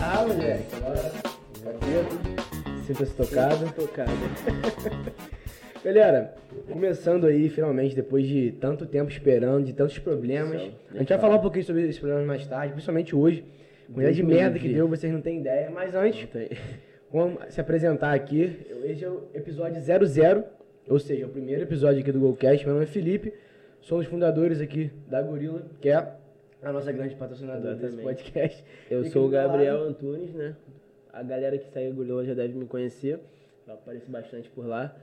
Ah, moleque. Agora, Sinta-se tocado. Tocado. Galera, começando aí, finalmente, depois de tanto tempo esperando, de tantos problemas. A gente vai falar um pouquinho sobre esses problemas mais tarde, principalmente hoje. Quantidade de merda que deu, vocês não têm ideia. Mas antes, vamos se apresentar aqui. Esse é o episódio 00, ou seja, o primeiro episódio aqui do Golcast. Meu nome é Felipe, sou um dos fundadores aqui da Gorila, que é a nossa grande patrocinadora desse podcast. Eu sou o Gabriel lado- Antunes, né? A galera que segue o Gorila já deve me conhecer. Eu apareço bastante por lá.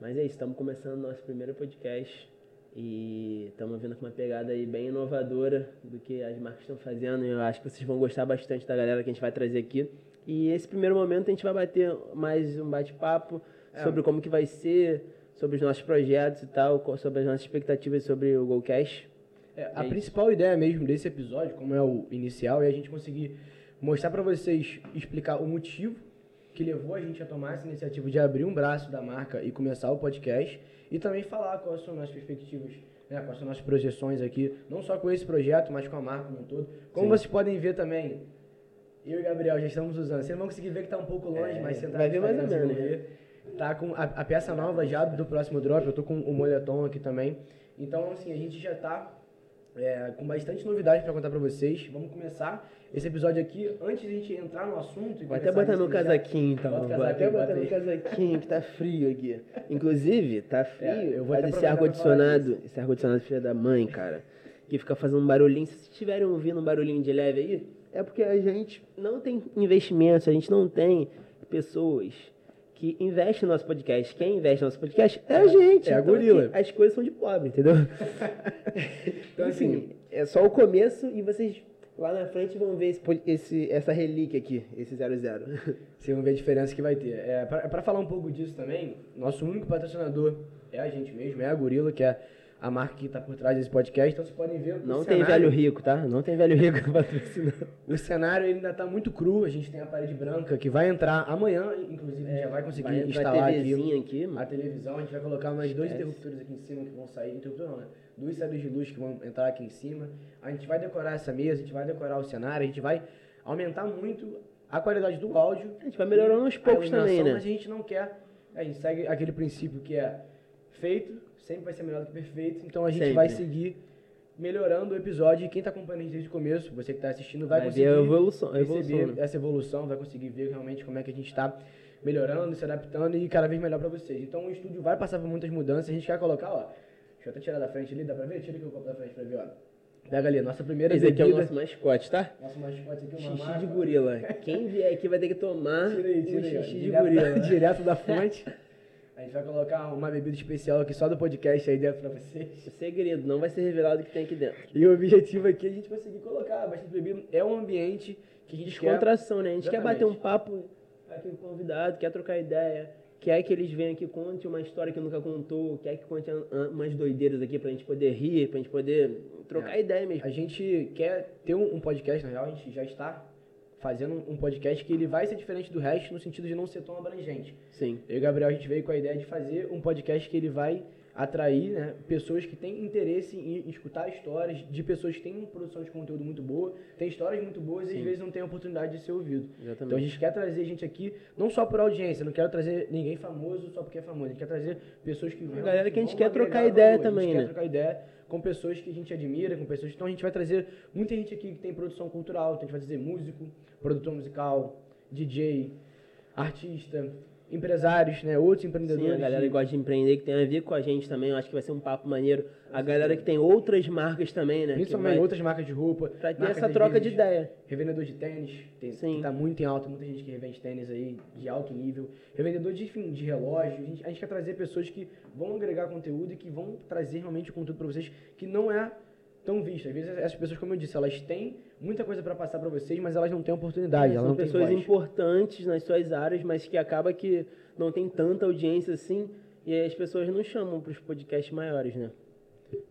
Mas é isso, estamos começando nosso primeiro podcast. E estamos vindo com uma pegada aí bem inovadora do que as marcas estão fazendo. E eu acho que vocês vão gostar bastante da galera que a gente vai trazer aqui. E esse primeiro momento a gente vai bater mais um bate-papo É. sobre como que vai ser, sobre os nossos projetos e tal, sobre as nossas expectativas sobre o Golcast. É, a É principal ideia mesmo desse episódio, como é o inicial, é a gente conseguir mostrar pra vocês, explicar o motivo que levou a gente a tomar essa iniciativa de abrir um braço da marca e começar o podcast e também falar quais são as perspectivas, né, quais são as projeções aqui, não só com esse projeto, mas com a marca como um todo. Como Sim. vocês podem ver também, eu e o Gabriel já estamos usando. Vocês não vão conseguir ver que tá um pouco longe, É, mas tá vai ver mais ou menos, Tá com a, a peça nova já do próximo drop, eu tô com o moletom aqui também. Então, assim, a gente já tá é, com bastante novidade pra contar pra vocês. Vamos começar esse episódio aqui. Antes de a gente entrar no assunto... e Vou até botar meu casaquinho então. Bota Vou casaquinho, até botar bota meu casaquinho que tá frio aqui. Inclusive, tá frio. É, eu vou Faz esse ar-condicionado, esse ar-condicionado filha da mãe, cara, que fica fazendo um barulhinho. Se vocês estiverem ouvindo um barulhinho de leve aí, é porque a gente não tem investimentos, a gente não tem pessoas que investem no nosso podcast. Quem investe no nosso podcast é a gente. é a Então, gorila. aqui, as coisas são de pobre, entendeu? Então, assim, é só o começo e vocês lá na frente vão ver esse, esse- essa relíquia aqui, esse 00. Vocês vão ver a diferença que vai ter. É, pra, pra falar um pouco disso também, nosso único patrocinador é a gente mesmo, é a Gorila, que é a marca que tá por trás desse podcast. Então, vocês podem ver Não tem cenário. velho rico, tá? Não tem velho rico patrocinando. O cenário ainda tá muito cru. A gente tem a parede branca que vai entrar amanhã, inclusive a gente já vai conseguir Vai instalar aqui TVzinha aqui, a televisão. A gente vai colocar mais dois Esquece. interruptores aqui em cima que vão sair. Interruptor não, né? Duas saídas de luz que vão entrar aqui em cima. A gente vai decorar essa mesa, a gente vai decorar o cenário, a gente vai aumentar muito a qualidade do áudio. A gente vai melhorando aos a poucos também, né? Mas a gente não quer. A gente segue aquele princípio que é feito, sempre vai ser melhor do que perfeito. Então a gente Sempre. vai seguir melhorando o episódio. E quem tá acompanhando a gente desde o começo, você que tá assistindo, vai, Vai conseguir ver a evolução, a evolução, né? essa evolução, vai conseguir ver realmente como é que a gente está melhorando, se adaptando e cada vez melhor para vocês. Então o estúdio vai passar por muitas mudanças. A gente quer colocar, ó. Deixa eu até tirar da frente ali, dá pra ver? Tira aqui o copo da frente pra ver, ó. Pega ali, nossa primeira Esse aqui é o bebida. nosso mascote, tá? Nosso mascote aqui, uma Xixi marca. de gorila. Quem vier aqui vai ter que tomar Tira aí, um tira aí. ó. xixi de direto, gorila. direto da fonte. A gente vai colocar uma bebida especial aqui só do podcast aí dentro pra vocês. O segredo, não vai ser revelado o que tem aqui dentro. E o objetivo aqui é a gente conseguir colocar bastante bebida. É um ambiente que a gente quer. Descontração, né? A gente quer Exatamente. bater um papo aqui com o convidado, quer trocar ideia, quer que eles venham aqui conte uma história que nunca contou, quer que conte umas doideiras aqui pra gente poder rir, pra gente poder trocar É. ideia mesmo. A gente quer ter um, um podcast, na real, a gente já está fazendo um podcast que ele vai ser diferente do resto no sentido de não ser tão abrangente. Sim. Eu e o Gabriel, a gente veio com a ideia de fazer um podcast que ele vai atrair né, pessoas que têm interesse em escutar histórias de pessoas que têm uma produção de conteúdo muito boa, têm histórias muito boas e Sim. às vezes não têm a oportunidade de ser ouvido. Exatamente. Então a gente quer trazer gente aqui, não só por audiência, não quero trazer ninguém famoso só porque é famoso, a gente quer trazer pessoas que realmente galera que a gente quer trocar ideia valor, também, A gente né? quer trocar ideia com pessoas que a gente admira, com pessoas. Então a gente vai trazer muita gente aqui que tem produção cultural, então a gente vai trazer músico, produtor musical, DJ, artista, empresários, né? Outros empreendedores. Sim, a galera de- que gosta de empreender, que tem a ver com a gente também, eu acho que vai ser um papo maneiro. A galera que tem outras marcas também, né? Principalmente vai- outras marcas de roupa. Pra ter essa troca de vezes, ideia. Revendedor de tênis, tem, Sim. que tá muito em alta, muita gente que revende tênis aí de alto nível. Revendedor de, enfim, de relógio. A gente, a gente quer trazer pessoas que vão agregar conteúdo e que vão trazer realmente o conteúdo para vocês que não é tão visto. Às vezes essas pessoas, como eu disse, elas têm muita coisa para passar para vocês, mas elas não têm oportunidade, elas São pessoas importantes nas suas áreas, mas que acaba que não tem tanta audiência assim, e aí as pessoas não chamam para os podcasts maiores, né?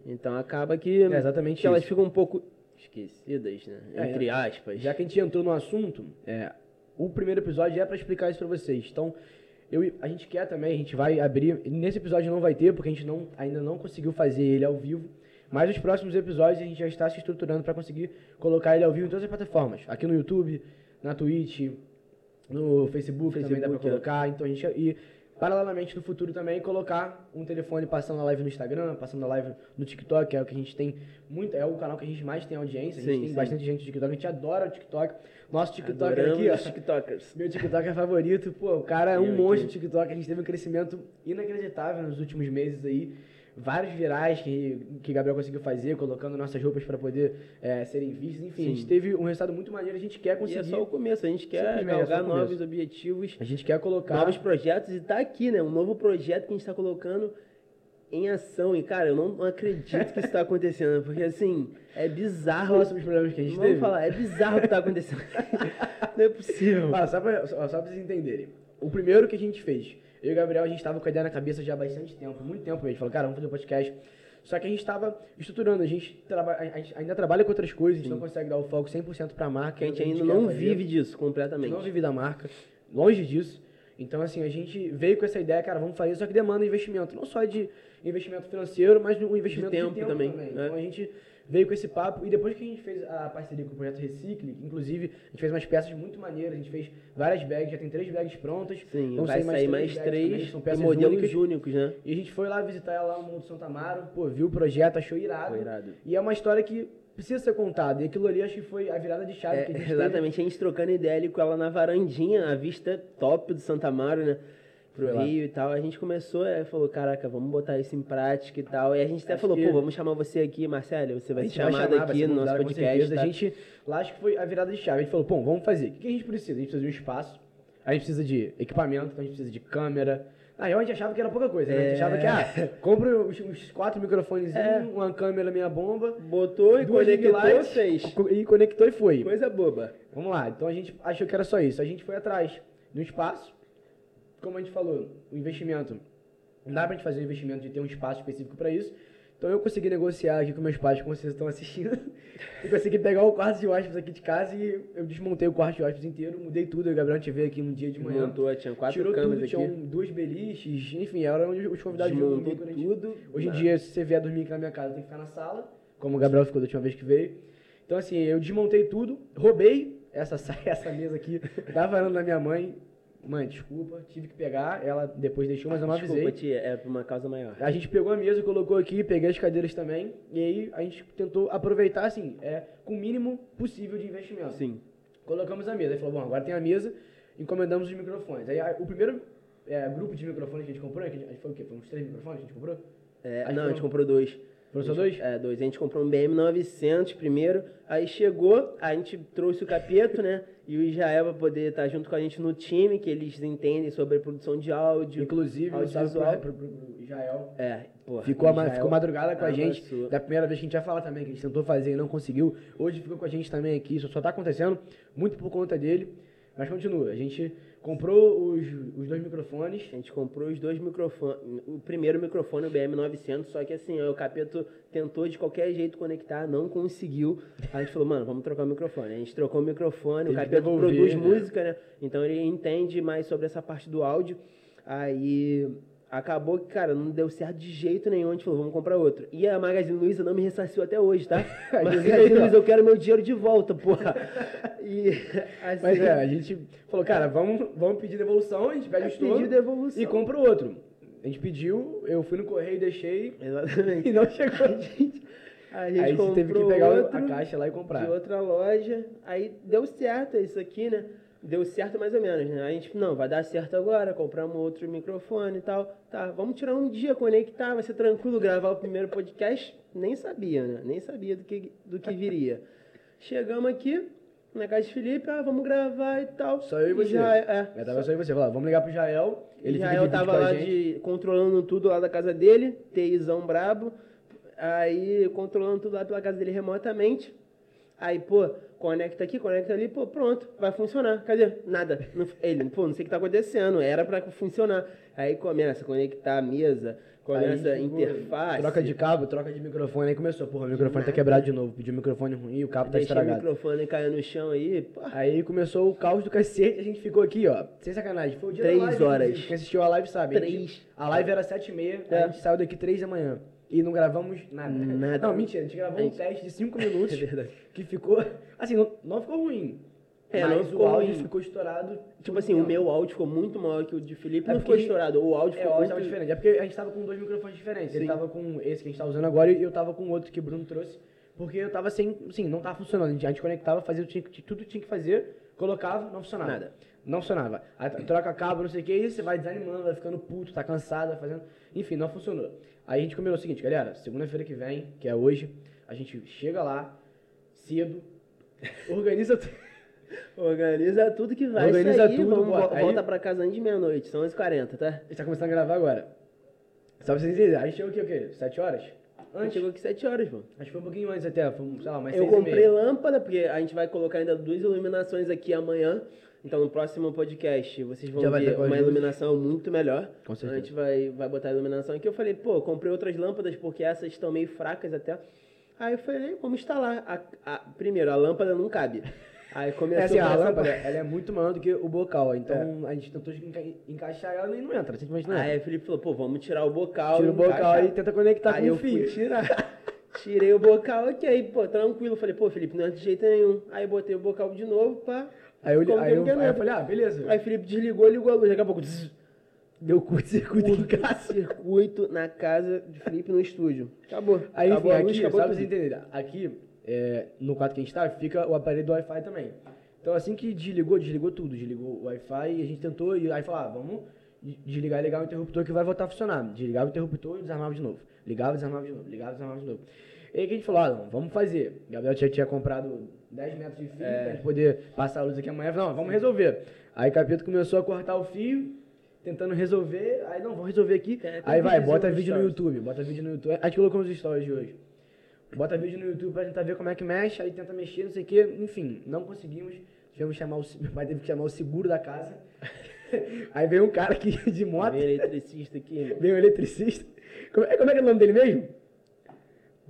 Então acaba que, É exatamente que elas ficam um pouco esquecidas, né? É, Entre aspas. Já que a gente entrou no assunto, é, o primeiro episódio é para explicar isso para vocês. Então, eu, a gente quer também, a gente vai abrir. Nesse episódio não vai ter, porque a gente não, ainda não conseguiu fazer ele ao vivo. Mas os próximos episódios a gente já está se estruturando para conseguir colocar ele ao vivo em todas as plataformas. Aqui no YouTube, na Twitch, no Facebook, também dá Facebook, é. colocar. Então a gente. E paralelamente no futuro também colocar um telefone passando a live no Instagram, passando a live no TikTok, que é o que a gente tem muito. É o canal que a gente mais tem audiência. A gente Sim, tem sim. bastante gente no TikTok, a gente adora o TikTok. Nosso TikTok aqui, ó. TikTokers. Meu TikTok é favorito, pô, o cara é um monstro de TikTok, a gente teve um crescimento inacreditável nos últimos meses aí. Vários virais que, que Gabriel conseguiu fazer, colocando nossas roupas para poder é, serem vistas. Enfim, a gente Sim. teve um resultado muito maneiro, a gente quer E conseguir. é só o começo, a gente quer é galgar começo. novos objetivos, A gente quer colocar. novos projetos e tá aqui, né? Um novo projeto que a gente tá colocando em ação. E, cara, eu não acredito que isso tá acontecendo, porque assim, é bizarro. sobre os problemas que a gente Vamos teve. falar, é bizarro o que tá acontecendo. não é possível. Ah, só, pra, só, só pra vocês entenderem. O primeiro que a gente fez, eu e o Gabriel, a gente tava com a ideia na cabeça já há bastante tempo, muito tempo mesmo. A falou, cara, vamos fazer um podcast. Só que a gente estava estruturando, a gente, traba, a gente ainda trabalha com outras coisas, a gente não consegue dar o foco 100% pra marca. Porque a gente ainda não fazer. vive disso A gente completamente. não vive da marca, longe disso. Então, assim, a gente veio com essa ideia, cara, vamos fazer, só que demanda investimento. Não só de investimento financeiro, mas um investimento de tempo tempo, também, também. né? Então, a gente veio com esse papo. E depois que a gente fez a parceria com o Projeto Recicle, inclusive, a gente fez umas peças muito maneiras. A gente fez várias bags, já tem três bags prontas. Sim, Vão vai sair mais bags também, três são e peças modelos únicas. únicos, né? E a gente foi lá visitar ela lá no Monte Santa Amaro, pô, viu o projeto, achou irado. Foi irado. E é uma história que precisa ser contada. E aquilo ali acho que foi a virada de chave É, que a gente teve. exatamente, a gente trocando ideia ali com ela na varandinha, a vista top do Santa Amaro, né? Pro Foi lá. Rio e tal. A gente começou, é, falou, caraca, vamos botar isso em prática e tal. E a gente até Acho falou, que- pô, vamos chamar você aqui, Marcelo, você vai ser chamado chamar, aqui no nosso podcast. tá? A gente, lá acho que foi a virada de chave. A gente falou, pô, vamos fazer. O que a gente precisa? A gente precisa de um espaço, a gente precisa de equipamento, então a gente precisa de câmera. Na real, a gente achava que era pouca coisa, né? A gente É. achava que, ah, compra uns, uns quatro microfones, uma câmera meia bomba, Botou e conectou, lights, fez. e conectou e foi. Coisa boba. Vamos lá, então a gente achou que era só isso. A gente foi atrás do espaço. Como a gente falou, o investimento. Não dá pra gente fazer um investimento de ter um espaço específico pra isso. Então eu consegui negociar aqui com meus pais, como vocês estão assistindo. eu consegui pegar o quarto de hóspedes aqui de casa e eu desmontei o quarto de hóspedes inteiro, mudei tudo. O Gabriel gente veio aqui no dia de manhã. Montou, tinha quatro tirou câmeras tudo, aqui. tinham duas beliches, enfim, era onde os convidados iam Desmontou dormir quando a gente tudo. Hoje em dia, se você vier dormir aqui na minha casa, tem que ficar na sala, como o Gabriel ficou da última vez que veio. Então, assim, eu desmontei tudo, roubei essa, sa- essa mesa aqui da varanda da minha mãe. Mãe, desculpa, tive que pegar, ela depois deixou, mas eu não Desculpa, avisei. tia, é pra uma causa maior. A gente pegou a mesa, colocou aqui, peguei as cadeiras também, e aí a gente tentou aproveitar, assim, é, com o mínimo possível de investimento. Sim. Colocamos a mesa, aí falou, bom, agora tem a mesa, encomendamos os microfones. Aí a- o primeiro é, grupo de microfones que a gente comprou, que a gente, foi o quê? Foi uns três microfones que a gente comprou? É, Aí não, a gente comprou dois. Só dois? É, dois. A gente comprou um BM900 primeiro, aí chegou, a gente trouxe o Capeto, né? E o Israel pra poder estar junto com a gente no time, que eles entendem sobre produção de áudio. Inclusive, salve audiovisual. pro, pro, pro, Israel. É, porra. Ficou, Israel ficou madrugada com a gente. avançou. Da primeira vez que a gente vai falar também, que a gente tentou fazer e não conseguiu. Hoje ficou com a gente também aqui. Isso só tá acontecendo muito por conta dele. Mas continua. A gente comprou os, os dois microfones. A gente comprou os dois microfones. O primeiro microfone, o BM900, só que assim, o Capeto tentou de qualquer jeito conectar, não conseguiu. Aí a gente falou, mano, vamos trocar o microfone. A gente trocou o microfone, Teve o Capeto produz né? música, né? Então ele entende mais sobre essa parte do áudio. Aí acabou que, cara, não deu certo de jeito nenhum. A gente falou, vamos comprar outro. E a Magazine Luiza não me ressarciu até hoje, tá? Magazine aí. Luiza, eu quero meu dinheiro de volta, porra. E assim, Mas é, a gente falou, cara, vamos, vamos pedir devolução. A gente pede o pediu estouro devolução. e compra o outro. A gente pediu, eu fui no correio, deixei Exatamente. e não chegou. A gente Aí a gente comprou teve que pegar a caixa lá e de comprar. outra loja. Aí deu certo isso aqui, né? Deu certo mais ou menos, né? A gente, não, vai dar certo agora, compramos outro microfone e tal. Tá, vamos tirar um dia, conectar, vai ser tranquilo gravar o primeiro podcast. Nem sabia, né? Nem sabia do que, do que viria. Chegamos aqui, na casa de Felipe, ah, vamos gravar e tal. Só eu e você. Já, é, Eu tava só aí você, falou, vamos ligar pro Jael. Ele vídeo tava lá de, controlando tudo lá da casa dele, TIzão brabo. Aí, controlando tudo lá pela casa dele remotamente. Aí, pô, conecta aqui, conecta ali, pô, pronto, vai funcionar. Cadê? Nada. Não- ele, pô, não sei o que tá acontecendo, era pra funcionar. Aí começa a conectar a mesa, começa a Aí, tipo, interface. Troca de cabo, troca de microfone. Aí começou, porra, o microfone tá quebrado de novo. Pediu um microfone ruim, o cabo tá Deixei o estragado. microfone cair no chão aí, pô. Aí começou o caos do cacete, a gente ficou aqui, ó. Sem sacanagem. Foi o dia Três da live, horas. Quem assistiu a live sabe. A gente- Três. A live era sete e meia, É. a gente saiu daqui três da manhã. E não gravamos nada. Nada. Não, mentira, a gente gravou um Gente. teste de cinco minutos. É verdade. Que ficou. Assim, não, não ficou ruim. É, mas o áudio ruim. ficou estourado. Tipo assim, o meu áudio ficou muito maior que o de Felipe, É não ficou estourado. O áudio É, ficou o áudio muito... diferente. É porque a gente tava com dois microfones diferentes. Ele Sim. tava com esse que a gente tá usando agora e eu tava com outro que o Bruno trouxe. Porque eu tava sem. Assim, não tava funcionando. A gente, a gente conectava, fazia tinha- tudo que tinha que fazer, colocava, não funcionava. Nada. Não funcionava. Aí troca cabo, não sei o que, e você vai desanimando, vai ficando puto, tá cansado, vai fazendo. Enfim, não funcionou. Aí a gente combinou o seguinte, galera, segunda-feira que vem, que é hoje, a gente chega lá, cedo, organiza tudo. Organiza tudo que vai Organiza sair, tudo, vamos, bota. vo- Aí- volta pra casa antes de meia-noite, são 11h40, tá? A gente tá começando a gravar agora. Só pra vocês entenderem. Aí chegou aqui o quê? Sete horas? A gente chegou aqui 7 horas, mano. Acho que foi um pouquinho antes até, foi, sei lá, mais Eu comprei lâmpada, porque a gente vai colocar ainda duas iluminações aqui amanhã. Então no próximo podcast vocês vão Já vai ver ter com as uma luzes. iluminação muito melhor. Com A certeza. gente vai, vai botar a iluminação aqui. Eu falei, pô, comprei outras lâmpadas porque essas estão meio fracas até. Aí eu falei, vamos instalar. A, a- primeiro, a lâmpada não cabe. Aí começou É assim, a essa lâmpada, parte. ela é muito maior do que o bocal, então a gente tentou enca- encaixar ela e não entra, simplesmente não Aí entra. o Felipe falou, pô, vamos tirar o bocal. Tira o bocal encaixar. e tenta conectar Aí com eu o fio. fui tirar. Tirei o bocal aí, pô, tranquilo. Falei, pô, Felipe, não é de jeito nenhum. Aí botei o bocal de novo, pá. Aí eu, ficou aí, eu, não quer aí eu falei, ah, beleza. Aí o Felipe desligou, ligou a luz. Daqui a pouco, zzz, Deu curto-circuito em casa. circuito na casa de Felipe no estúdio. Acabou. Aí, enfim, acabou a luz, aqui, acabou só pra vocês entenderem, aqui, é, no quarto que a gente tá, fica o aparelho do Wi-Fi também. Então assim que desligou, desligou tudo, desligou o Wi-Fi e a gente tentou, e aí falou, ah, vamos de- desligar e ligar o interruptor que vai voltar a funcionar. Desligava o interruptor e desarmava de novo. Ligava e desarmava de novo, ligava e desarmava de novo. E aí que a gente falou, ah, não, vamos fazer. Gabriel tinha, tinha comprado 10 metros de fio É. pra gente poder passar a luz aqui amanhã. Não, vamos resolver. Aí o capeta começou a cortar o fio, tentando resolver. Aí, não, vamos resolver aqui. Tem aí vai, bota vídeo no stories. YouTube, bota vídeo no YouTube. A gente colocou nos stories de hoje. Bota vídeo no YouTube pra tentar ver como é que mexe, aí tenta mexer, não sei o que. Enfim, não conseguimos. Tivemos que chamar o, meu pai teve que chamar o seguro da casa. aí veio um cara aqui de moto, Vem eletricista aqui, veio um eletricista. Como é, como é que é o nome dele mesmo?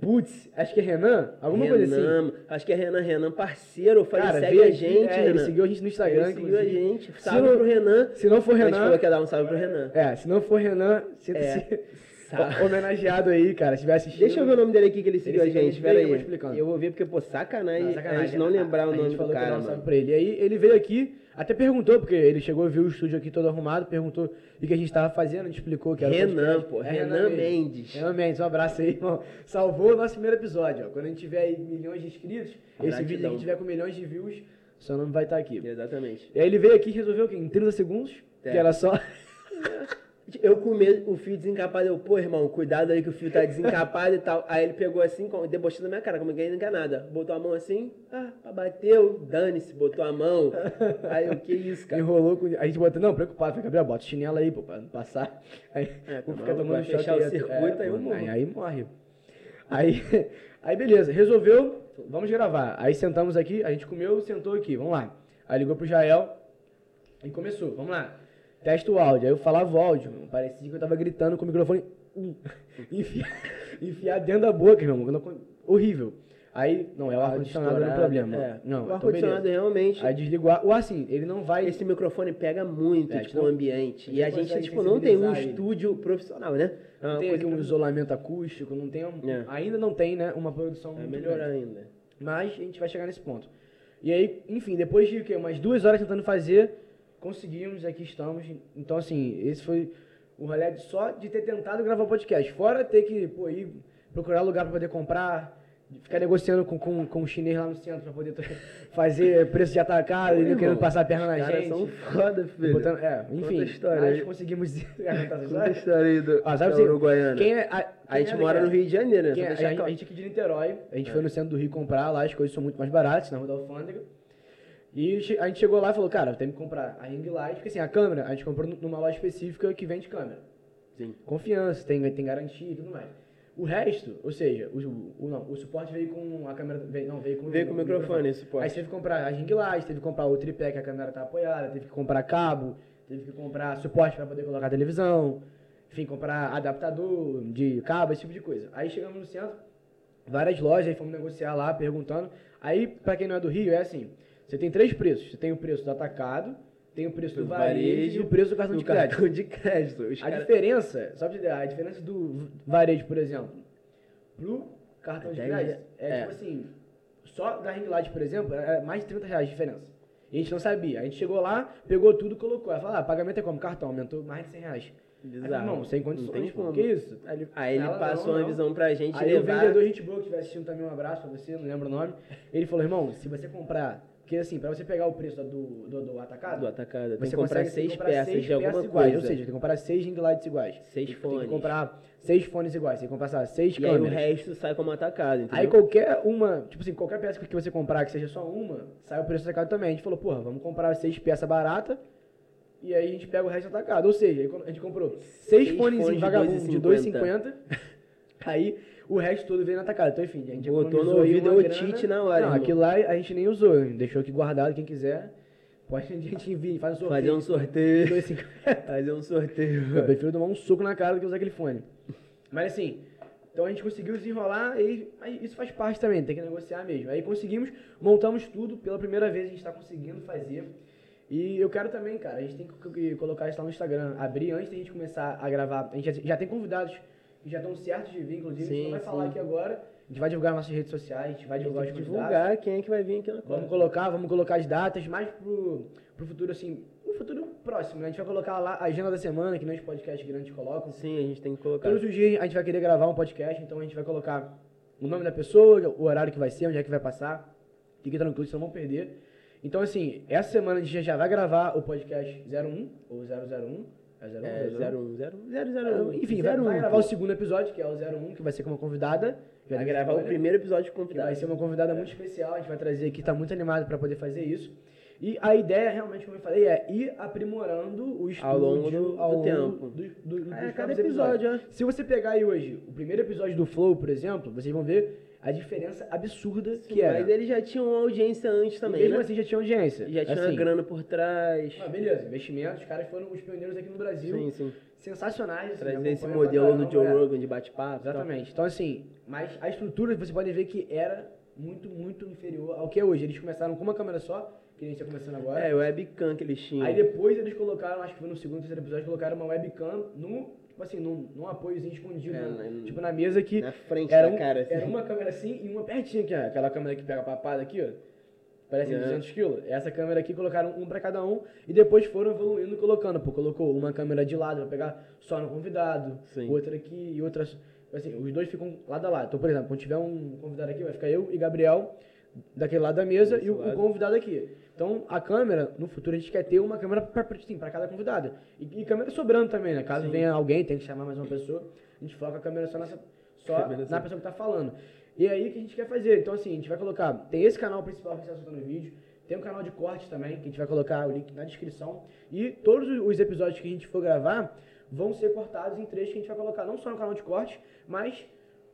Putz, acho que é Renan, alguma coisa assim. Renan, acho que é Renan, Renan, parceiro. Eu falei, Cara, segue a gente, é, Renan. ele seguiu a gente no Instagram, Ele seguiu a gente. Se Salve não- pro Renan. Se não for A gente Renan, falou que ia dar um salve pro Renan. é, se não for Renan, sinta-se É, homenageado aí, cara, se estiver assistindo. Deixa eu ver o nome dele aqui que ele seguiu Ele a gente. Pera eu aí. explicando. Eu vou ver porque, pô, sacanagem, Não, sacanagem. a gente não lembrar o A nome gente do que cara, mano. pra ele. E aí ele veio aqui, até perguntou, porque ele chegou, viu o estúdio aqui todo arrumado, perguntou o que a gente tava fazendo, a gente explicou que era o Renan, pô, É Renan mesmo. Mendes. Renan Mendes, um abraço aí, irmão. Salvou o nosso primeiro episódio, ó. Quando a gente tiver aí milhões de inscritos, esse Gratidão. vídeo aqui tiver com milhões de views, seu nome vai estar aqui. Exatamente. E aí ele veio aqui e resolveu o quê? Em 30 segundos, É. que era só... Eu com medo, o fio desencapado, eu, pô, irmão, cuidado aí que o fio tá desencapado e tal. Aí ele pegou assim, debochando na minha cara, como não quer nada. Botou a mão assim, ah, bateu, dane-se, botou a mão. Aí eu, que isso, cara. Enrolou com. A gente botou, não, preocupado, falei, Gabriel, bota o chinelo aí, pô, pra não passar. Aí, É, tá maluco, tomando choque fechar o aí, circuito, aí eu morro. Aí, aí morre. Aí, aí beleza, resolveu, vamos gravar. Aí sentamos aqui, a gente comeu, sentou aqui, vamos lá. Aí ligou pro Jael e começou, vamos lá. Testa o áudio. Aí eu falava o áudio, mano, parecia que eu tava gritando com o microfone enfiar, enfiar dentro da boca, meu irmão. Horrível. Aí, não, é o ar-condicionado Estourado, problema. É. Não, o então ar-condicionado realmente. Aí desligou. a- O assim, ele não vai. Esse microfone pega muito, É, tipo, o ambiente. E a gente, tipo, não tem um ele. estúdio profissional, né? É Não tem aqui um pra- isolamento acústico, não tem um- É. ainda não tem, né, uma produção melhorar grande. ainda. Mas a gente vai chegar nesse ponto. E aí, enfim, depois de o quê? umas duas horas tentando fazer, conseguimos, aqui estamos. Então, assim, esse foi o rolê de só de ter tentado gravar o podcast. Fora ter que, pô, ir procurar lugar para poder comprar, ficar negociando com, com, com o chinês lá no centro para poder fazer preço de atacado, ele querendo passar a perna na gente. são foda, filho. Botando- é, enfim, a história nós aí. conseguimos contar essa Conta a história. aí do, Ah, sabe da assim, Uruguaiana. Quem é, a, A quem gente é mora no Rio de Janeiro, né? É- a, a gente aqui de Niterói, a É. gente foi no centro do Rio comprar, lá as coisas são muito mais baratas, na Rua da Alfândega. E a gente chegou lá e falou, cara, tem que comprar a ring light, porque assim, a câmera, a gente comprou numa loja específica que vende câmera. Sim. Confiança, tem, tem garantia e tudo mais. O resto, ou seja, o, o, não, o suporte veio com a câmera. Veio, não, veio com, Veio com o microfone, esse Aí suporte. você teve que comprar a ring light, teve que comprar o tripé que a câmera tá apoiada, teve que comprar cabo, teve que comprar suporte para poder colocar a televisão, enfim, comprar adaptador de cabo, esse tipo de coisa. Aí chegamos no centro, várias lojas, aí fomos negociar lá, perguntando. Aí, para quem não é do Rio, é assim: você tem três preços. Você tem o preço do atacado, tem o preço do, Do varejo, varejo e o preço do cartão do de crédito. cartão de crédito. Os A cara- diferença, só pra te dizer, a diferença do varejo, por exemplo, pro cartão de Dez crédito, é, é. tipo assim, só da ring light, por exemplo, é mais de 30 reais de diferença. E a gente não sabia. A gente chegou lá, pegou tudo, colocou. Ela falou, ah, pagamento é como? Cartão, aumentou mais de 100 reais. Aí, Bizarro. não, sem Não condições, como. que isso? Aí ele, Aí ele passou não, uma não. visão pra gente Aí o levar. vendedor, gente boa, que estiver assistindo também, um abraço pra você, não lembro o nome. Ele falou, irmão, se você comprar, porque assim, pra você pegar o preço do, do, do atacado, do atacado. Tem você que comprar consegue seis comprar peças seis de alguma peças coisa. iguais, ou seja, tem que comprar seis ring lights iguais. Seis tem, que- Tem fones. que comprar seis fones iguais, tem que comprar sabe, seis E aí o câmeras. resto sai como atacado, entendeu? Aí qualquer uma, tipo assim, qualquer peça que você comprar que seja só uma, sai o preço atacado também. A gente falou, porra, vamos comprar seis peças baratas e aí a gente pega o resto atacado. Ou seja, a gente comprou seis, Seis fones fones vagabundo de 2,50. 2,50. aí o resto todo veio no atacado. Então, enfim, a gente Botou no ouvido, grana. tite na hora, Não, irmão. aquilo lá a gente nem usou, deixou aqui guardado, quem quiser. Pode a gente envia, faz um sorteio. Fazer um sorteio. 2,50. Fazer um sorteio. Eu prefiro tomar um soco na cara do que usar aquele fone. Mas assim, então a gente conseguiu desenrolar e isso faz parte também, tem que negociar mesmo. Aí conseguimos, montamos tudo, pela primeira vez a gente está conseguindo fazer. E eu quero também, cara, a gente tem que colocar isso lá no Instagram, abrir antes da gente começar a gravar. A gente já tem convidados que já estão certos de vir, inclusive, a gente Sim, não vai sim. falar aqui agora. A gente vai divulgar nossas redes sociais, a gente vai divulgar os divulgar quem é que vai vir aqui na Vamos coisa. colocar, vamos colocar as datas mais pro, pro futuro, assim, no futuro próximo, né? A gente vai colocar lá a agenda da semana, que nem os podcasts grandes colocam. Sim, a gente tem que colocar. Todos os dias a gente vai querer gravar um podcast, então a gente vai colocar o nome da pessoa, o horário que vai ser, onde é que vai passar. Fique tranquilo, vocês não vão perder. Então, assim, essa semana a gente já vai gravar o podcast 01 ou 001. É 01? É, 01? 01, 001. Enfim, vai, vai gravar o segundo episódio, que é o 01, que vai ser com uma convidada. Vai gravar o primeiro episódio com Que vai ser uma convidada muito especial, a gente vai trazer aqui, tá muito animado para poder fazer isso. E a ideia, realmente, como eu falei, é ir aprimorando o estúdio Ao longo do- ao do tempo. do- do- dos É, cada episódio, é. Se você pegar aí hoje o primeiro episódio do Flow, por exemplo, vocês vão ver a diferença absurda que era. Mas eles já tinham uma audiência antes E também, mesmo né? assim já tinha audiência. Já tinha assim, uma grana por trás. ah, beleza, investimentos, os caras foram os pioneiros aqui no Brasil. Sim, sim. Sensacionais. assim, Trazer esse modelo do Joe é. Rogan de bate-papo. e. Exatamente. Então, assim, mas a estrutura você pode ver que era muito, muito inferior ao que é hoje. Eles começaram com uma câmera só, que a gente está começando agora. É, o webcam que eles tinham. Aí depois eles colocaram, acho que foi no segundo, terceiro episódio, colocaram uma webcam no, tipo assim, num, num apoiozinho escondido, É, na- tipo na mesa que na frente era, da um- cara, assim. era uma câmera assim e uma pertinho aqui, ó, aquela câmera que pega a papada aqui, ó. Parece É. 200 quilos. Essa câmera aqui colocaram um pra cada um e depois foram evoluindo colocando. Pô, colocou uma câmera de lado pra pegar só no convidado, Sim. outra aqui e outra. Assim, os dois ficam lado a lado. Então, por exemplo, quando tiver um convidado aqui, vai ficar eu e Gabriel daquele lado da mesa Desse e o, convidado aqui. Então, a câmera, no futuro, a gente quer ter uma câmera assim, pra cada convidado. E, e câmera sobrando também, né? Caso Sim. venha alguém, tem que chamar mais uma pessoa, a gente foca a câmera só, nessa, só Câmera na pessoa que tá falando. E é aí que a gente quer fazer. Então, assim, a gente vai colocar. Tem esse canal principal que está soltando o vídeo. Tem um canal de corte também, que a gente vai colocar o link na descrição. E todos os episódios que a gente for gravar vão ser cortados em trechos que a gente vai colocar não só no canal de corte, mas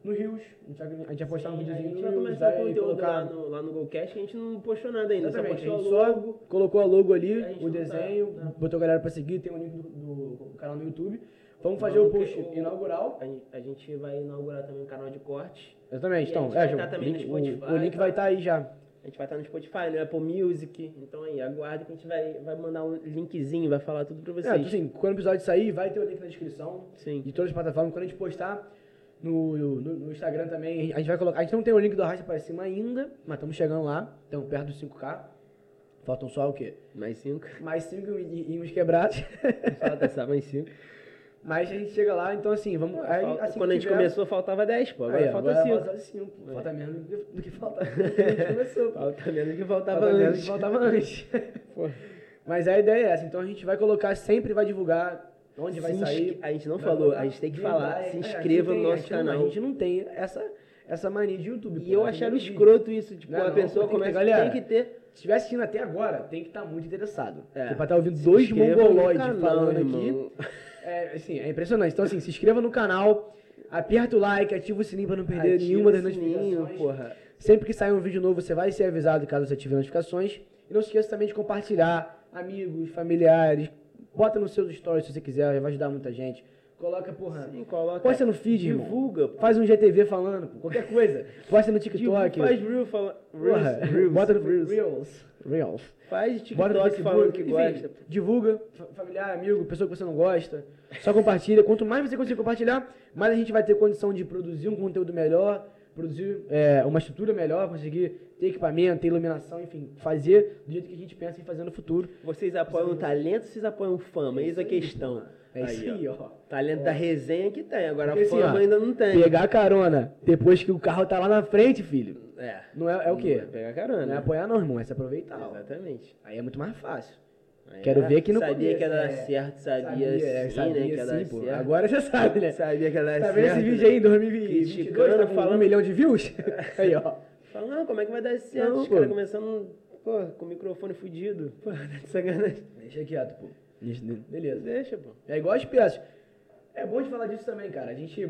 no Rios. A gente vai, a gente vai postar um Sim, a videozinho gente no vai começar o conteúdo colocar- lá no, lá no GoCast, a gente não postou nada ainda, Exatamente, só a gente postou a só logo. colocou a logo ali, A gente o tá- desenho, não. botou a galera pra seguir, tem o link do, do- canal no YouTube. Vamos fazer o post o- inaugural. A gente, a gente vai inaugurar também um canal de corte. Exatamente, a então, gente é, João, tá no link- Spotify, o, o link tá? vai estar aí já. A gente vai estar no Spotify, no Apple Music. Então aí, aguarde que a gente vai, vai mandar um linkzinho, vai falar tudo pra É, vocês. assim, quando o episódio sair, vai ter o link na descrição Sim. de todas as plataformas. Quando a gente postar no, no, no Instagram também, a gente vai colocar. A gente não tem o link do Arrasta para cima ainda, mas estamos chegando lá, estamos perto dos 5K. Faltam só o quê? Mais cinco. Mais 5 e, e uns quebrados. Falta só mais cinco. mas a gente chega lá, então assim, vamos. Aí, assim quando a gente tiver- começou, faltava 10, pô. Agora Aí, falta agora 5. Falta 5. Falta menos do que, do faltava. do que a gente começou. Falta menos que faltava Falta menos do antes. que faltava antes. Mas a ideia é essa. Então a gente vai colocar, sempre vai divulgar onde vai sair. A gente não Vai falou, a gente tem que falar. é, Se a gente inscreva no a nosso não- canal. a gente não tem essa, essa mania de YouTube. E pô, eu é vídeo. escroto isso. Tipo, Não, a não, pessoa tem começa. galera. Tem que ter. Se estiver assistindo até agora, tem que estar muito interessado. É. Porque pra estar ouvindo Se dois mongoloides falando irmão. aqui. É, assim, é impressionante. Então, assim, se inscreva no canal. Aperta o like, ativa o sininho pra não perder Ativa nenhuma das notificações. porra. Sempre que sair um vídeo novo, você vai ser avisado caso você ative notificações. E não se esqueça também de compartilhar, amigos, familiares. Bota nos seus stories se você quiser, vai ajudar muita gente. Coloca, porra. Sim, coloca. Posta no feed, irmão. Divulga, pô. Faz um GTV falando, pô, qualquer coisa. Posta no TikTok. Faz Reels, fala. Porra, Reels, Reels, bota no Reels. Reels. Reels. Faz Bota no TikTok Facebook, falando que enfim, gosta. Divulga, fa- familiar, amigo, pessoa que você não gosta. Só compartilha. Quanto mais você conseguir compartilhar, mais a gente vai ter condição de produzir um conteúdo melhor, produzir é, uma estrutura melhor, conseguir ter equipamento, ter iluminação, enfim, fazer do jeito que a gente pensa em fazer no futuro. Vocês apoiam o talento ou vocês apoiam fama? Eis a questão. É isso aí, ó. Talento da resenha que tem, agora Porque, a assim, fama ó, ainda não tem. Pegar carona depois que o carro tá lá na frente, filho. É. Não é, é o quê? Não é pegar carona. Não é apoiar não, irmão, é se aproveitar. ó. Exatamente. Aí é muito mais fácil. Quero é, ver aqui no Sabia começo, que ia dar é. certo, sabia, é, sim, sabia né? Que ia dar certo. Agora você sabe, né? Sabia que ia dar Tá certo. vendo esse vídeo aí em 2022? Criticando, Tá falando- um milhão de views? Aí, ó. Fala, não, como é que vai dar certo? Não, Os caras começando, pô, com o microfone fudido. Pô, tá de sacanagem. Deixa quieto, pô. Deixa- Beleza. Deixa, pô. É igual as peças. É bom de falar disso também, cara. A gente,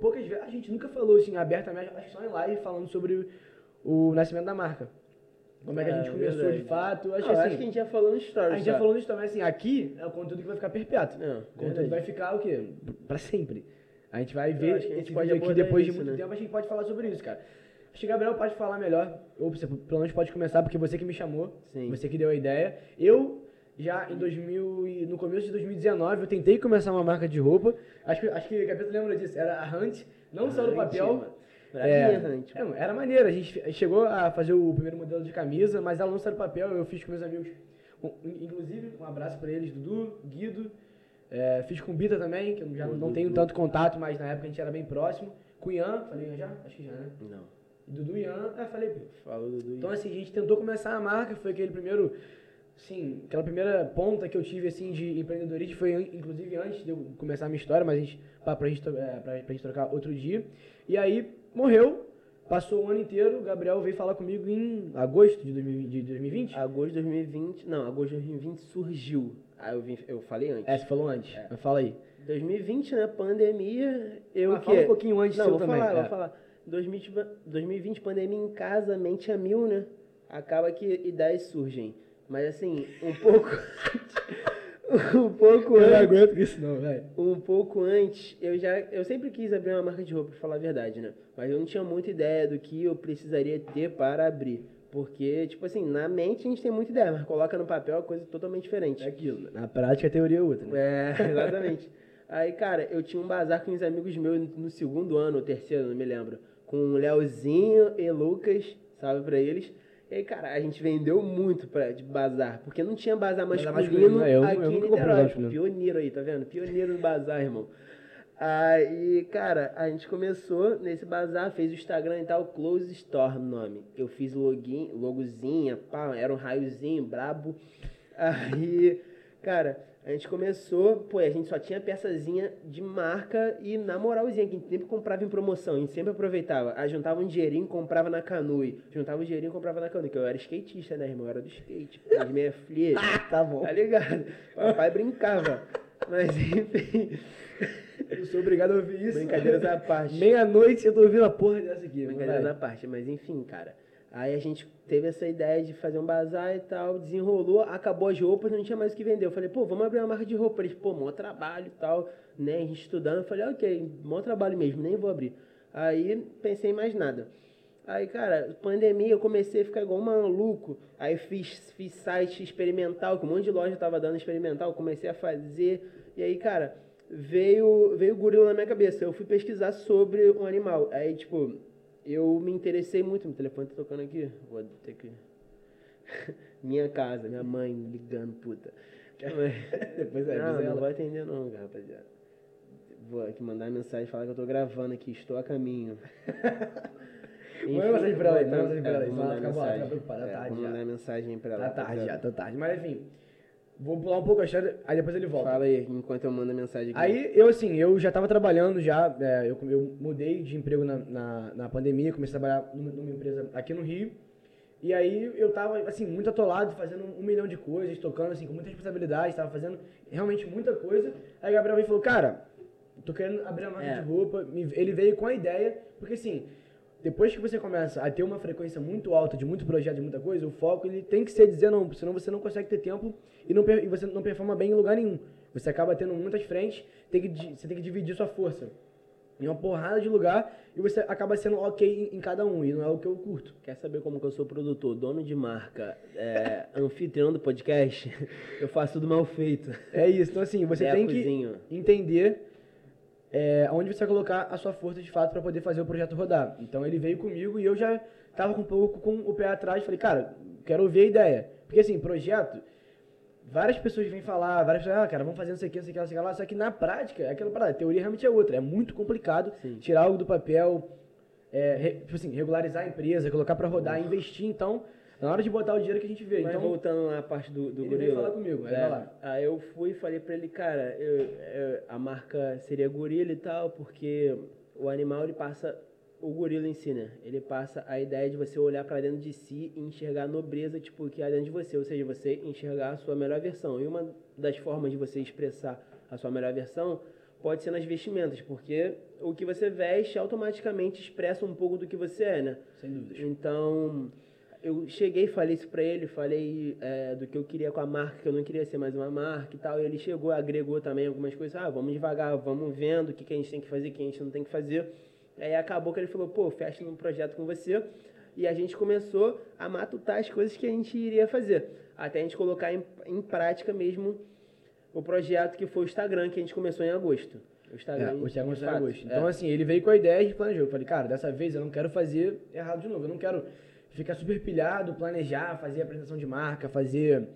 poucas vezes, a gente nunca falou assim abertamente, acho que só em live, falando sobre o nascimento da marca. Como é que a gente É, começou verdade. de fato. Acho Não, assim, acho que a gente já falou no stories. a gente já falou disso também, assim, aqui é o conteúdo que vai ficar perpétuo. Não, o conteúdo vai ficar o quê? Pra sempre. A gente vai ver acho que a gente pode aqui depois de isso, muito né? tempo, a gente pode falar sobre isso, cara. Acho que Gabriel pode falar melhor, ou você pelo menos pode começar, porque você que me chamou, Sim. você que deu a ideia. Eu, já em 2000, e- no começo de 2019, eu tentei começar uma marca de roupa, acho que, acho que Capeta lembra disso, era a Hunt, não só no Hunt, papel, mano. Bravinha, Hunt. é, era maneiro, a gente chegou a fazer o primeiro modelo de camisa, mas ela não saiu do papel, eu fiz com meus amigos, inclusive, um abraço pra eles, Dudu, Guido, é, fiz com o Bita também, que eu já não tenho tanto contato, mas na época a gente era bem próximo, com o Ian, falei já? Acho que já, né? Não. Dudu e Ian, é, falei. Falou do Então assim, a gente tentou começar a marca, foi aquele primeiro, assim, aquela primeira ponta que eu tive, assim, de empreendedorismo, foi inclusive antes de eu começar a minha história, mas a gente, pra, pra, gente, é, pra, pra gente trocar outro dia. E aí, morreu, passou o ano inteiro, o Gabriel veio falar comigo em agosto de 2020. De 2020. Agosto de 2020. Não, agosto de 2020 surgiu. Aí eu, vim, eu falei antes. É, você falou antes, mas fala aí. 2020, né? Pandemia. Eu Ah, que. fala um pouquinho antes Não, seu vou também, falar, é. vou falar. 2020, pa- 2020, pandemia em casa, mente a mil, né? Acaba que ideias surgem. Mas assim, um pouco. um pouco Eu não antes. aguento com isso não, velho. Um pouco antes, eu já. Eu sempre quis abrir uma marca de roupa, pra falar a verdade, né? Mas eu não tinha muita ideia do que eu precisaria ter para abrir. Porque, tipo assim, na mente a gente tem muita ideia, mas coloca no papel é coisa totalmente diferente. É aquilo, na prática a teoria é outra, né? É, exatamente. Aí, cara, eu tinha um bazar com uns amigos meus no segundo ano, ou terceiro, não me lembro. Com o Leozinho e Lucas, salve pra eles. E aí, cara, a gente vendeu muito pra, de bazar, porque não tinha bazar Bazar masculino, masculino, né? Eu- aqui eu em Niterói. masculino. Pioneiro aí, tá vendo? Pioneiro no bazar, irmão. Aí, cara, a gente começou nesse bazar, fez o Instagram e tal, Close Store o nome. Eu fiz login, logozinha, pá, era um raiozinho brabo. Aí, cara, a gente começou, pô, a gente só tinha peçazinha de marca e na moralzinha, que a gente sempre comprava em promoção, a gente sempre aproveitava. Aí juntava um dinheirinho, comprava na Canoe. Juntava um dinheirinho, comprava na Canoe, que eu era skatista, né, irmão? Eu era do skate. As minhas filhas. tá bom. Tá ligado? Papai brincava. Mas enfim. Eu sou obrigado a ouvir isso. Brincadeiras à parte. Meia-noite eu tô ouvindo a porra dessa aqui. Brincadeiras à parte, mas enfim, cara. Aí a gente teve essa ideia de fazer um bazar e tal, desenrolou, acabou as roupas, não tinha mais o que vender. Eu falei, pô, vamos abrir uma marca de roupa. Eles, pô, maior trabalho e tal, né? A gente estudando. Eu falei, ok, maior trabalho mesmo, nem vou abrir. Aí pensei em mais nada. Aí, cara, pandemia, eu comecei a ficar igual um maluco. Aí fiz, fiz site experimental, que um monte de loja tava dando experimental, comecei a fazer. E aí, cara, veio, veio o gorila na minha cabeça. Eu fui pesquisar sobre um animal. Aí, tipo, eu me interessei muito. Meu telefone tá tocando aqui. Vou ter que. minha casa, minha mãe ligando, puta. Mas- Depois é, não, não ela. vou atender não, rapaziada. Vou aqui mandar mensagem falar que eu tô gravando aqui, estou a caminho. Manda mensagem pra ela aí, manda mensagem pra ela aí, senão ela fica tá preocupada, tá É, tarde Vou mandar mensagem pra ela. Tá tarde já, tá tarde. Mas enfim, vou pular um pouco a história, aí depois ele volta. Fala aí, enquanto eu mando a mensagem aqui. Aí eu assim, eu já tava trabalhando já, é, eu, eu mudei de emprego na, na, na pandemia, comecei a trabalhar numa, numa empresa aqui no Rio. E aí eu tava, assim, muito atolado, fazendo um milhão de coisas, tocando, assim, com muita responsabilidade, tava fazendo realmente muita coisa. Aí o Gabriel veio e falou, cara, tô querendo abrir a marca É. de roupa. Ele veio com a ideia, porque assim, depois que você começa a ter uma frequência muito alta de muito projeto, de muita coisa, o foco ele tem que ser dizer não, senão você não consegue ter tempo e, não, e você não performa bem em lugar nenhum. Você acaba tendo muitas frentes, tem que, você tem que dividir sua força em uma porrada de lugar e você acaba sendo ok em, em cada um, e não é o que eu curto. Quer saber como que eu sou produtor, dono de marca, é, anfitrião do podcast? Eu faço tudo mal feito. É isso, então assim, você É, tem que entender é, onde você vai colocar a sua força de fato para poder fazer o projeto rodar. Então ele veio comigo e eu já tava com um pouco com o pé atrás, falei, cara, quero ouvir a ideia. Porque assim, projeto, várias pessoas vêm falar, várias pessoas, ah, cara, vamos fazer não sei o que, não sei o que, não sei o que lá, só que na prática, é aquela parada, a teoria realmente é outra, é muito complicado Sim. tirar algo do papel, é, re- tipo assim, regularizar a empresa, colocar para rodar, investir, então, na hora de botar o dinheiro que a gente vê. Mas então, voltando na parte do, do ele gorila. veio falar comigo, É, vai lá. Aí eu fui e falei pra ele, cara, eu- eu- a marca seria gorila e tal, porque o animal ele passa, o gorila em si, né? Ele passa a ideia de você olhar pra dentro de si e enxergar a nobreza, tipo, que há dentro de você, ou seja, você enxergar a sua melhor versão. E uma das formas de você expressar a sua melhor versão pode ser nas vestimentas, porque o que você veste automaticamente expressa um pouco do que você é, né? Sem dúvidas. Então, eu cheguei e falei isso pra ele, falei é, do que eu queria com a marca, que eu não queria ser mais uma marca e tal. E ele chegou, agregou também algumas coisas. Ah, vamos devagar, vamos vendo o que, que a gente tem que fazer, o que a gente não tem que fazer. Aí acabou que ele falou, pô, fecha num projeto com você. E a gente começou a matutar as coisas que a gente iria fazer. Até a gente colocar em, em prática mesmo o projeto que foi o Instagram, que a gente começou em agosto. O É, Instagram, o Thiago de começou em agosto. é. Então, assim, ele veio com a ideia, gente planejou. Eu falei, cara, dessa vez eu não quero fazer errado de novo. Eu não quero ficar super pilhado, planejar, fazer apresentação de marca, fazer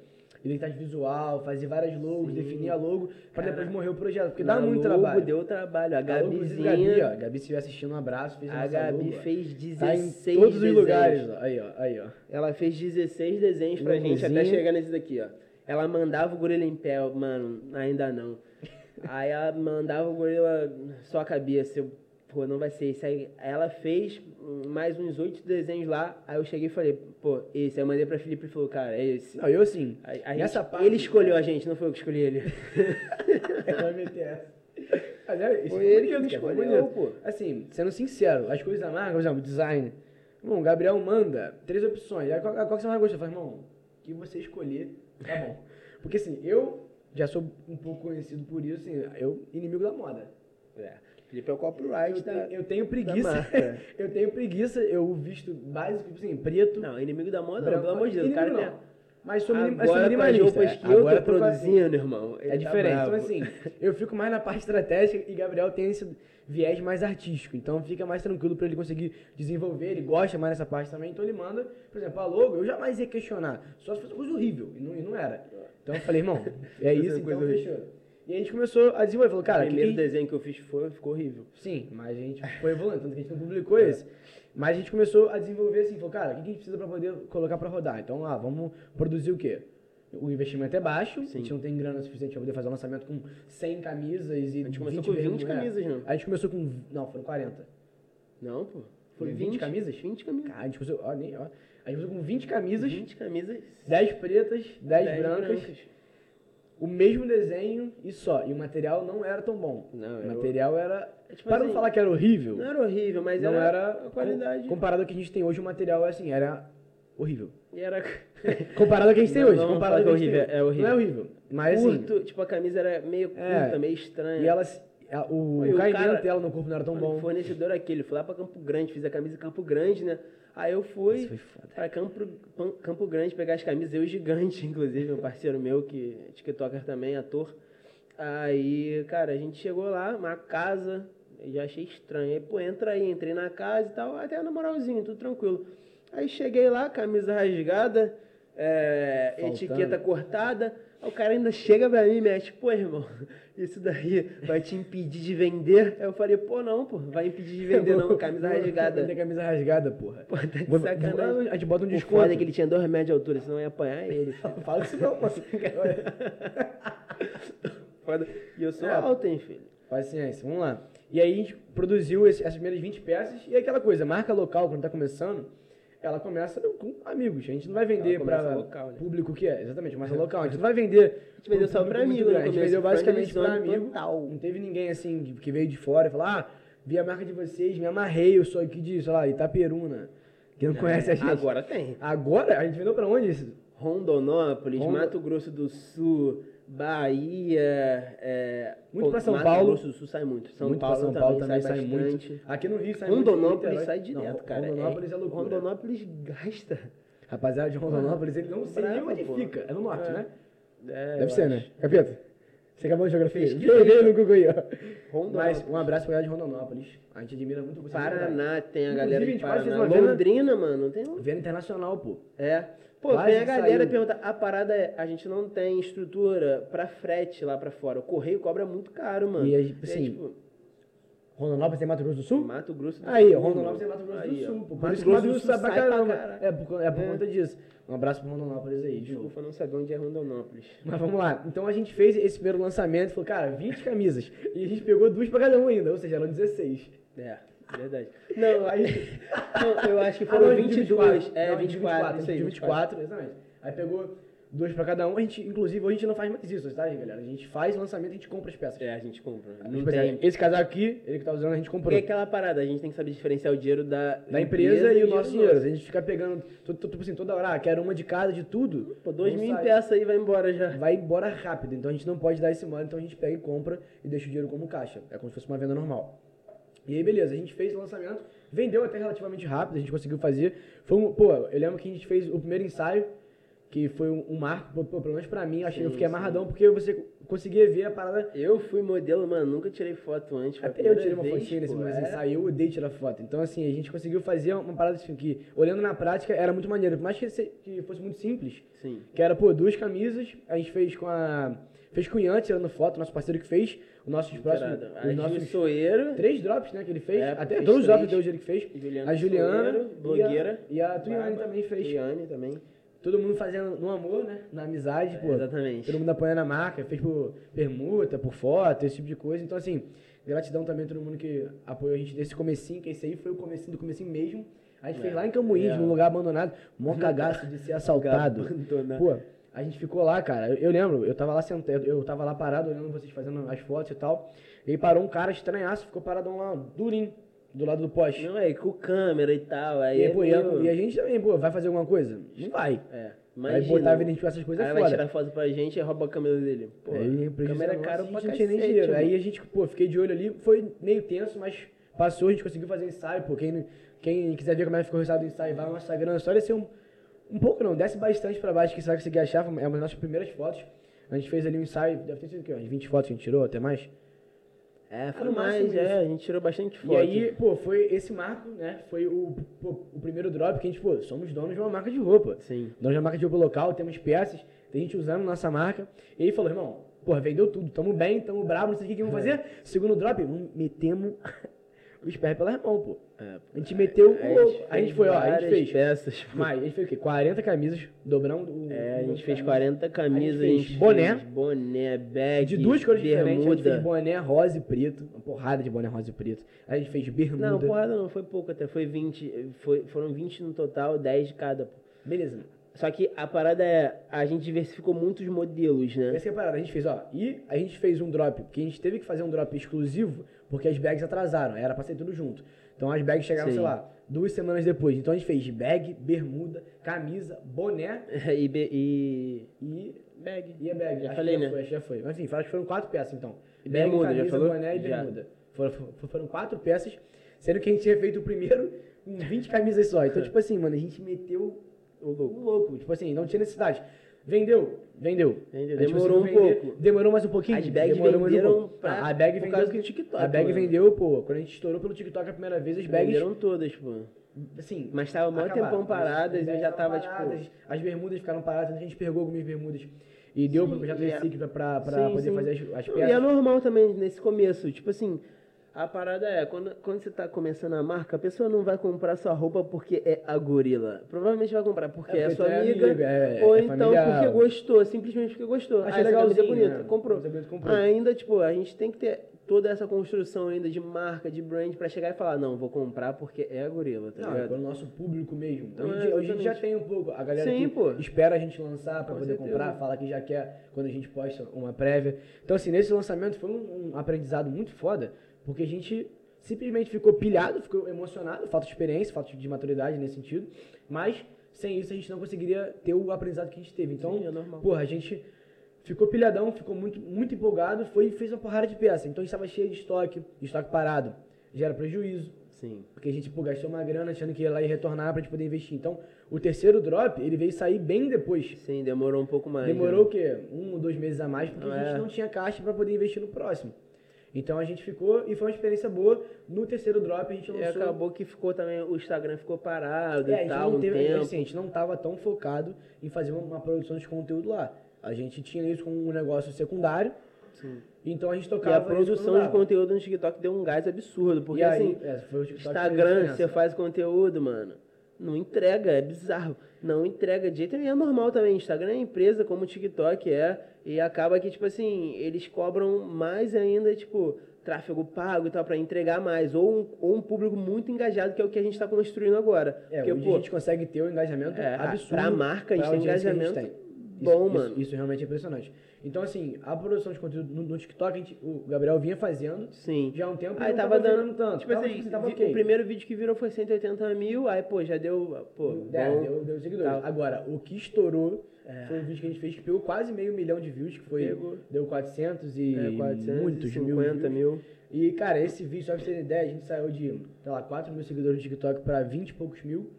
identidade visual, fazer várias logos, Sim. definir a logo, pra Cara, depois morrer o projeto. Porque dá muito trabalho. deu trabalho. A A inclusive, Gabizinha... Gabi, ó. A Gabi, se estiver assistindo, um abraço. Fez A Gabi logo, fez 16 Tá em todos os lugares. ó. Aí, ó. Aí, ó. Ela fez 16 desenhos pra gente até chegar nesse daqui, ó. Ela mandava o gorila em pé, mano, ainda não. Aí ela mandava o gorila só a cabeça. Eu, pô, não vai ser esse. Aí ela fez mais uns oito desenhos lá. Aí eu cheguei e falei, pô, esse. Aí eu mandei pra Felipe e falou, cara, é esse. Não, eu assim. A, a nessa gente- parte. Ele escolheu a gente, não foi eu que escolhi ele. Ele vai meter essa. Mas é, isso Foi é ele que bonito, escolheu, bonito. pô. Assim, sendo sincero, as coisas da marca, por exemplo, design. O Gabriel manda três opções. Aí, qual, qual que você mais gosta? Eu falo, irmão, o que você escolher, tá bom. Porque assim, eu já sou um pouco conhecido por isso, assim, eu inimigo da moda. É. Felipe é o copyright Eu, da... tenho, eu tenho preguiça. eu tenho preguiça, eu visto básico, tipo assim, preto. Não, inimigo da moda, não, branco. pelo amor de Deus. O cara Inimigo tem... não. Mas sou, minim, mas sou Agora minimalista. roupas que é. eu Agora tô produzindo, irmão. ele É tá diferente. então, assim, eu fico mais na parte estratégica e Gabriel tem esse viés mais artístico. Então fica mais tranquilo pra ele conseguir desenvolver. Ele gosta mais dessa parte também. Então ele manda, por exemplo, a logo, eu jamais ia questionar. Só se fosse coisa horrível. E não, e não era. Então eu falei, irmão, é isso, então fechou. E a gente começou a desenvolver. Falou, cara, o primeiro que- desenho que eu fiz foi, ficou horrível. Sim, mas a gente foi evoluindo, tanto que a gente não publicou esse. Mas a gente começou a desenvolver assim, falou, cara, o que a gente precisa pra poder colocar pra rodar? Então, ah, vamos produzir o quê? O investimento é baixo, a Sim. gente não tem grana suficiente pra poder fazer um lançamento com 100 camisas e A gente começou 20 com 20 vergonha. camisas, não? A gente começou com, não, foram 40. Não, pô. Foi 20 camisas? 20 camisas. Cara, a gente começou, ó, nem, ó, a gente começou com 20 camisas, 20 camisas. 10 pretas, 10, 10 brancas, o mesmo desenho e só. E o material não era tão bom. Não, o material era, É tipo para não assim, falar que era horrível, Não era horrível, mas não era, era a qualidade. com- comparado ao que a gente tem hoje, o material assim, era horrível. E era Comparado ao que a gente tem Não, hoje, não comparado ao que que é tem horrível, é Não é horrível, mas assim, curto, tipo, a camisa era meio curta, É. meio estranha. e elas a- o, o caimento dela no corpo não era tão bom. O fornecedor é aquele, fui lá pra Campo Grande, fiz a camisa em Campo Grande, né? Aí eu fui pra Campo, Campo Grande pegar as camisas, eu gigante, inclusive, um parceiro meu que é tiktoker também, ator. Aí, cara, a gente chegou lá, uma casa, eu já achei estranho. Aí, pô, entra aí, entrei na casa e tal, até na moralzinho, tudo tranquilo. Aí cheguei lá, camisa rasgada, é, etiqueta cortada. O cara ainda chega pra mim e mete, pô, irmão, isso daí vai te impedir de vender? Aí eu falei, pô, não, pô, vai impedir de vender não, camisa rasgada. vender camisa rasgada, porra. Pô, tá de sacanagem. A gente bota um desconto. foda é que ele tinha dois metros de altura, senão ia apanhar ele. filho. Fala isso não. Foda. E eu sou É. alto, hein, filho. Paciência, vamos lá. E aí a gente produziu essas primeiras 20 peças e é aquela coisa, marca local, quando tá começando, ela começa com amigos. A gente não vai vender para né? público que é, exatamente, começa local. A gente não vai vender. A gente vendeu só pra amigo no A gente vendeu basicamente para amigo. total. Não teve ninguém assim que- veio de fora e falou: ah, vi a marca de vocês, me amarrei, eu sou aqui de, sei lá, Itaperuna. Que não conhece a gente. Agora tem. Agora? A gente vendeu pra onde isso? Rondonópolis, Rondo- Mato Grosso do Sul, Bahia, é... Muito pra São Mato Paulo. Grosso do Sul sai muito. São muito Paulo pra São Paulo também, sai, muito. Aqui no Rio sai muito. Rondonópolis sai direto, Não, cara. Rondonópolis é, loucura. Rondonópolis gasta. Rapaziada de Rondonópolis, ele não sei nem onde pô. fica. É no norte, É. né? É, Deve ser, acho. né? Capeta, você acabou de geografia? Veio no Google aí, ó. Rondonópolis. Mas um abraço pra galera de Rondonópolis. A gente admira muito verdade. Paraná, tem a Inclusive, galera a de Paraná. venda- Londrina, mano, tem... Venda internacional, pô. É. Pô, Quase tem a galera pergunta, a parada é, a gente não tem estrutura pra frete lá pra fora. O correio cobra muito caro, mano. E a- É, assim, tipo, Rondonópolis tem Mato Grosso do Sul? Mato Grosso do Aí, Sul. Rondonópolis tem Mato Grosso Aí, do. Sul, pô. Por Mato isso que Mato Grosso do Sul sai pra caramba. É por, é por É. conta disso. Um abraço pro Rondonópolis aí. Desculpa, não sabia onde é Rondonópolis. Mas vamos lá. Então a gente fez esse primeiro lançamento falou, cara, 20 camisas. E a gente pegou duas pra cada um ainda, ou seja, eram 16. É, verdade. Não, aí, não, eu acho que Ah, foram não, de 22. Não, É, de 24, isso aí, de 24, exatamente. Aí pegou duas pra cada um. A gente, inclusive, hoje a gente não faz mais isso, tá, galera? A gente faz lançamento e a gente compra as peças. É, a gente compra. Não Tipo, tem... Esse casaco aqui, ele que tá usando, a gente comprou. Porque é aquela parada, a gente tem que saber diferenciar o dinheiro da, Da empresa e o nosso dinheiro. nosso. A gente fica pegando, tipo assim, toda hora, ah, quero uma de cada, de tudo. Pô, dois Não mil em sai. peça aí vai embora já. Vai embora rápido. Então a gente não pode dar esse mole, então a gente pega e compra e deixa o dinheiro como caixa. É como se fosse uma venda normal. E aí, beleza, a gente fez o lançamento, vendeu até relativamente rápido, a gente conseguiu fazer. Foi um, pô, eu lembro que a gente fez o primeiro ensaio, que foi um, um marco, pô, pelo menos pra mim, eu achei, eu Sim, fiquei sim. amarradão, porque você conseguia ver a parada. Eu fui modelo, mano, nunca tirei foto antes. Até eu tirei uma vez, fotinha nesse é. ensaio, eu odeio tirar foto. Então, assim, a gente conseguiu fazer uma parada assim, que, olhando na prática, era muito maneiro. Por mais que, que fosse muito simples, Sim. que era, pô, duas camisas, a gente fez com a... Fez com o Ian, tirando foto, nosso parceiro que fez, os nossos próximos... Os nossos Gil Soeiro, três drops, né, que ele fez. É, até fez todos os drops até hoje ele que fez. Juliana a Juliana, Soeiro, blogueira. E a, e a Tuiane também fez. Tuiane também. Todo mundo fazendo no amor, né, na amizade, pô. Exatamente. Todo mundo apoiando a marca, fez por permuta, por foto, esse tipo de coisa. Então, assim, gratidão também a todo mundo que apoiou a gente nesse comecinho, que esse aí foi o comecinho do comecinho mesmo. A gente É. fez lá em Cambuís, É. num lugar abandonado, mó cagaço de ser assaltado. Pô, a gente ficou lá, cara. Eu, eu lembro, eu tava lá sentado, eu tava lá parado olhando vocês fazendo as fotos e tal. E aí parou um cara estranhaço, ficou paradão lá, durinho, do lado do poste. Não, é, com câmera e tal. Aí, E, aí, é pô, e, a, meio- e a gente também, pô, vai fazer alguma coisa? Não vai. É, Aí imagina. botar a identificar essas coisas Aí é vai foda. tirar foto pra gente e rouba a câmera dele. Pô, aí, câmera é nosso, caro pra gente não tinha nem dinheiro. mano. Aí a gente, pô, fiquei de olho ali, foi meio tenso, mas passou, a gente conseguiu fazer ensaio, pô. Quem, quem quiser ver como é que ficou o resultado do ensaio, vai no Instagram, só descer um, um pouco não, desce bastante pra baixo que você vai conseguir achar, é uma das nossas primeiras fotos. A gente fez ali um ensaio, deve ter sido o quê? Umas 20 fotos que a gente tirou, até mais. É, foi máximo mais, é, a gente tirou bastante foto. E aí, pô, foi esse marco, né? Foi o, pô, o primeiro drop que a gente, pô, somos donos de uma marca de roupa. Sim. Donos de uma marca de roupa local, temos peças, tem gente usando nossa marca. E aí falou, irmão, porra, vendeu tudo, tamo bem, tamo bravo, não sei o que, que vamos fazer. Segundo drop, metemos os pés pela mão, pô. É, A gente meteu o a louco. A gente foi, ó, a gente fez. peças. Mas a gente fez o quê? 40 camisas, dobrando o. É, a o- gente fez camisa. 40 camisas, A gente fez boné. boné, bag, De duas cores diferentes, a gente bermuda. fez boné rosa e preto, uma porrada de boné rosa e preto. A gente fez bermuda. Não, porrada não, foi pouco até, foi 20, foi, foram 20 no total, 10 de cada. pô. Beleza. Só que a parada é, a gente diversificou muitos modelos, né? Essa é a parada, a gente fez, ó, e a gente fez um drop, porque a gente teve que fazer um drop exclusivo, porque as bags atrasaram, era pra ser tudo junto. Então as bags chegaram, Sim. sei lá, duas semanas depois. Então a gente fez bag, bermuda, camisa, boné e, be- e e, bag. e a bag. Já Acho falei, que já né? Foi, acho que já foi. Mas enfim, acho que foram quatro peças então. E Bag, bermuda, já camisa, falou? boné e Já. bermuda. Foram- foram quatro peças, sendo que a gente tinha feito o primeiro com 20 camisas só. Então, tipo assim, mano, a gente meteu o louco. o louco. Tipo assim, não tinha necessidade. Vendeu, vendeu. Vendeu, gente demorou conseguiu um vender, pouco. Demorou mais um pouquinho. As bags demorou mais um venderam pouco. pra- a bag por vendeu. do TikTok, A bag mano. vendeu, pô, quando a gente estourou pelo TikTok a primeira vez, as bags. Venderam todas, pô. Assim, Mas tava mó tempão paradas, As eu já tava, paradas, tipo... As bermudas ficaram paradas, a gente pegou algumas bermudas e deu pro projeto e é- Recicle pra, pra, pra Sim, poder sim. fazer as, as peças. E é normal também nesse começo. Tipo assim, a parada é, quando, quando você tá começando a marca, a pessoa não vai comprar sua roupa porque é a gorila. Provavelmente vai comprar porque É, é, sua é amiga. amigo, é- ou é então familiar. porque gostou, simplesmente porque gostou. Achei ah, camisa é bonita, né? comprou. Bonita, comprou. Ainda, tipo, a gente tem que ter, toda essa construção ainda de marca, de brand, pra chegar e falar, não, vou comprar porque é a gorila, tá Não, é ligado? para o nosso público mesmo. Então, hoje, é, a gente- hoje a gente já tem um pouco. A galera Sim, espera a gente lançar para poder certeza. comprar, fala que já quer quando a gente posta uma prévia. Então, assim, nesse lançamento foi um, um aprendizado muito foda, porque a gente simplesmente ficou pilhado, ficou emocionado, falta de experiência, falta de maturidade nesse sentido, mas sem isso a gente não conseguiria ter o aprendizado que a gente teve. Então, Sim, é normal. porra, a gente ficou pilhadão, ficou muito, muito empolgado, foi e fez uma porrada de peça. Então a gente estava cheio de estoque, estoque parado, gera prejuízo. Sim. Porque a gente pô, gastou uma grana achando que ia lá e retornar pra gente poder investir. Então, o terceiro drop, ele veio sair bem depois. Sim, demorou um pouco mais. Demorou né? o quê? Um ou dois meses a mais, porque a É. gente não tinha caixa pra poder investir no próximo. Então a gente ficou e foi uma experiência boa. No terceiro drop a gente E lançou. acabou que ficou também, o Instagram ficou parado É, a e tal, não um teve, tempo. assim, a gente não tava tão focado em fazer uma, uma produção de conteúdo lá. A gente tinha isso como um negócio secundário. Sim. Então a gente E tocava a isso produção de conteúdo no TikTok deu um gás absurdo, porque E aí, assim, é, a Instagram, você faz conteúdo, mano, não entrega, é bizarro. Não entrega de jeito nenhum, é normal também. Instagram é empresa como o TikTok é, e acaba que, tipo assim, eles cobram mais ainda, tipo, tráfego pago e tal, pra entregar mais. Ou um, ou um público muito engajado, que é o que a gente tá construindo agora. É, Porque, pô, a gente consegue ter um engajamento É, absurdo. pra marca, a gente tem engajamento tem. Bom, isso, mano. Isso, isso realmente é impressionante. Então, assim, a produção de conteúdo no, no TikTok, a gente- o Gabriel vinha fazendo sim. já há um tempo Aí não tava dando tanto. Tipo Tava, assim, tava vi- ok. o primeiro vídeo que virou foi 180 mil, aí, pô, já deu, pô, É, bom. deu, deu seguidores. Tá. Agora, o que estourou foi um vídeo que a gente fez que pegou quase meio milhão de views, que foi. Pegou. Deu 400 e É, 450 muitos mil. mil. views. mil. E, cara, esse vídeo, só pra você ter ideia, a gente saiu de, sei lá, 4 mil seguidores no TikTok pra 20 e poucos mil.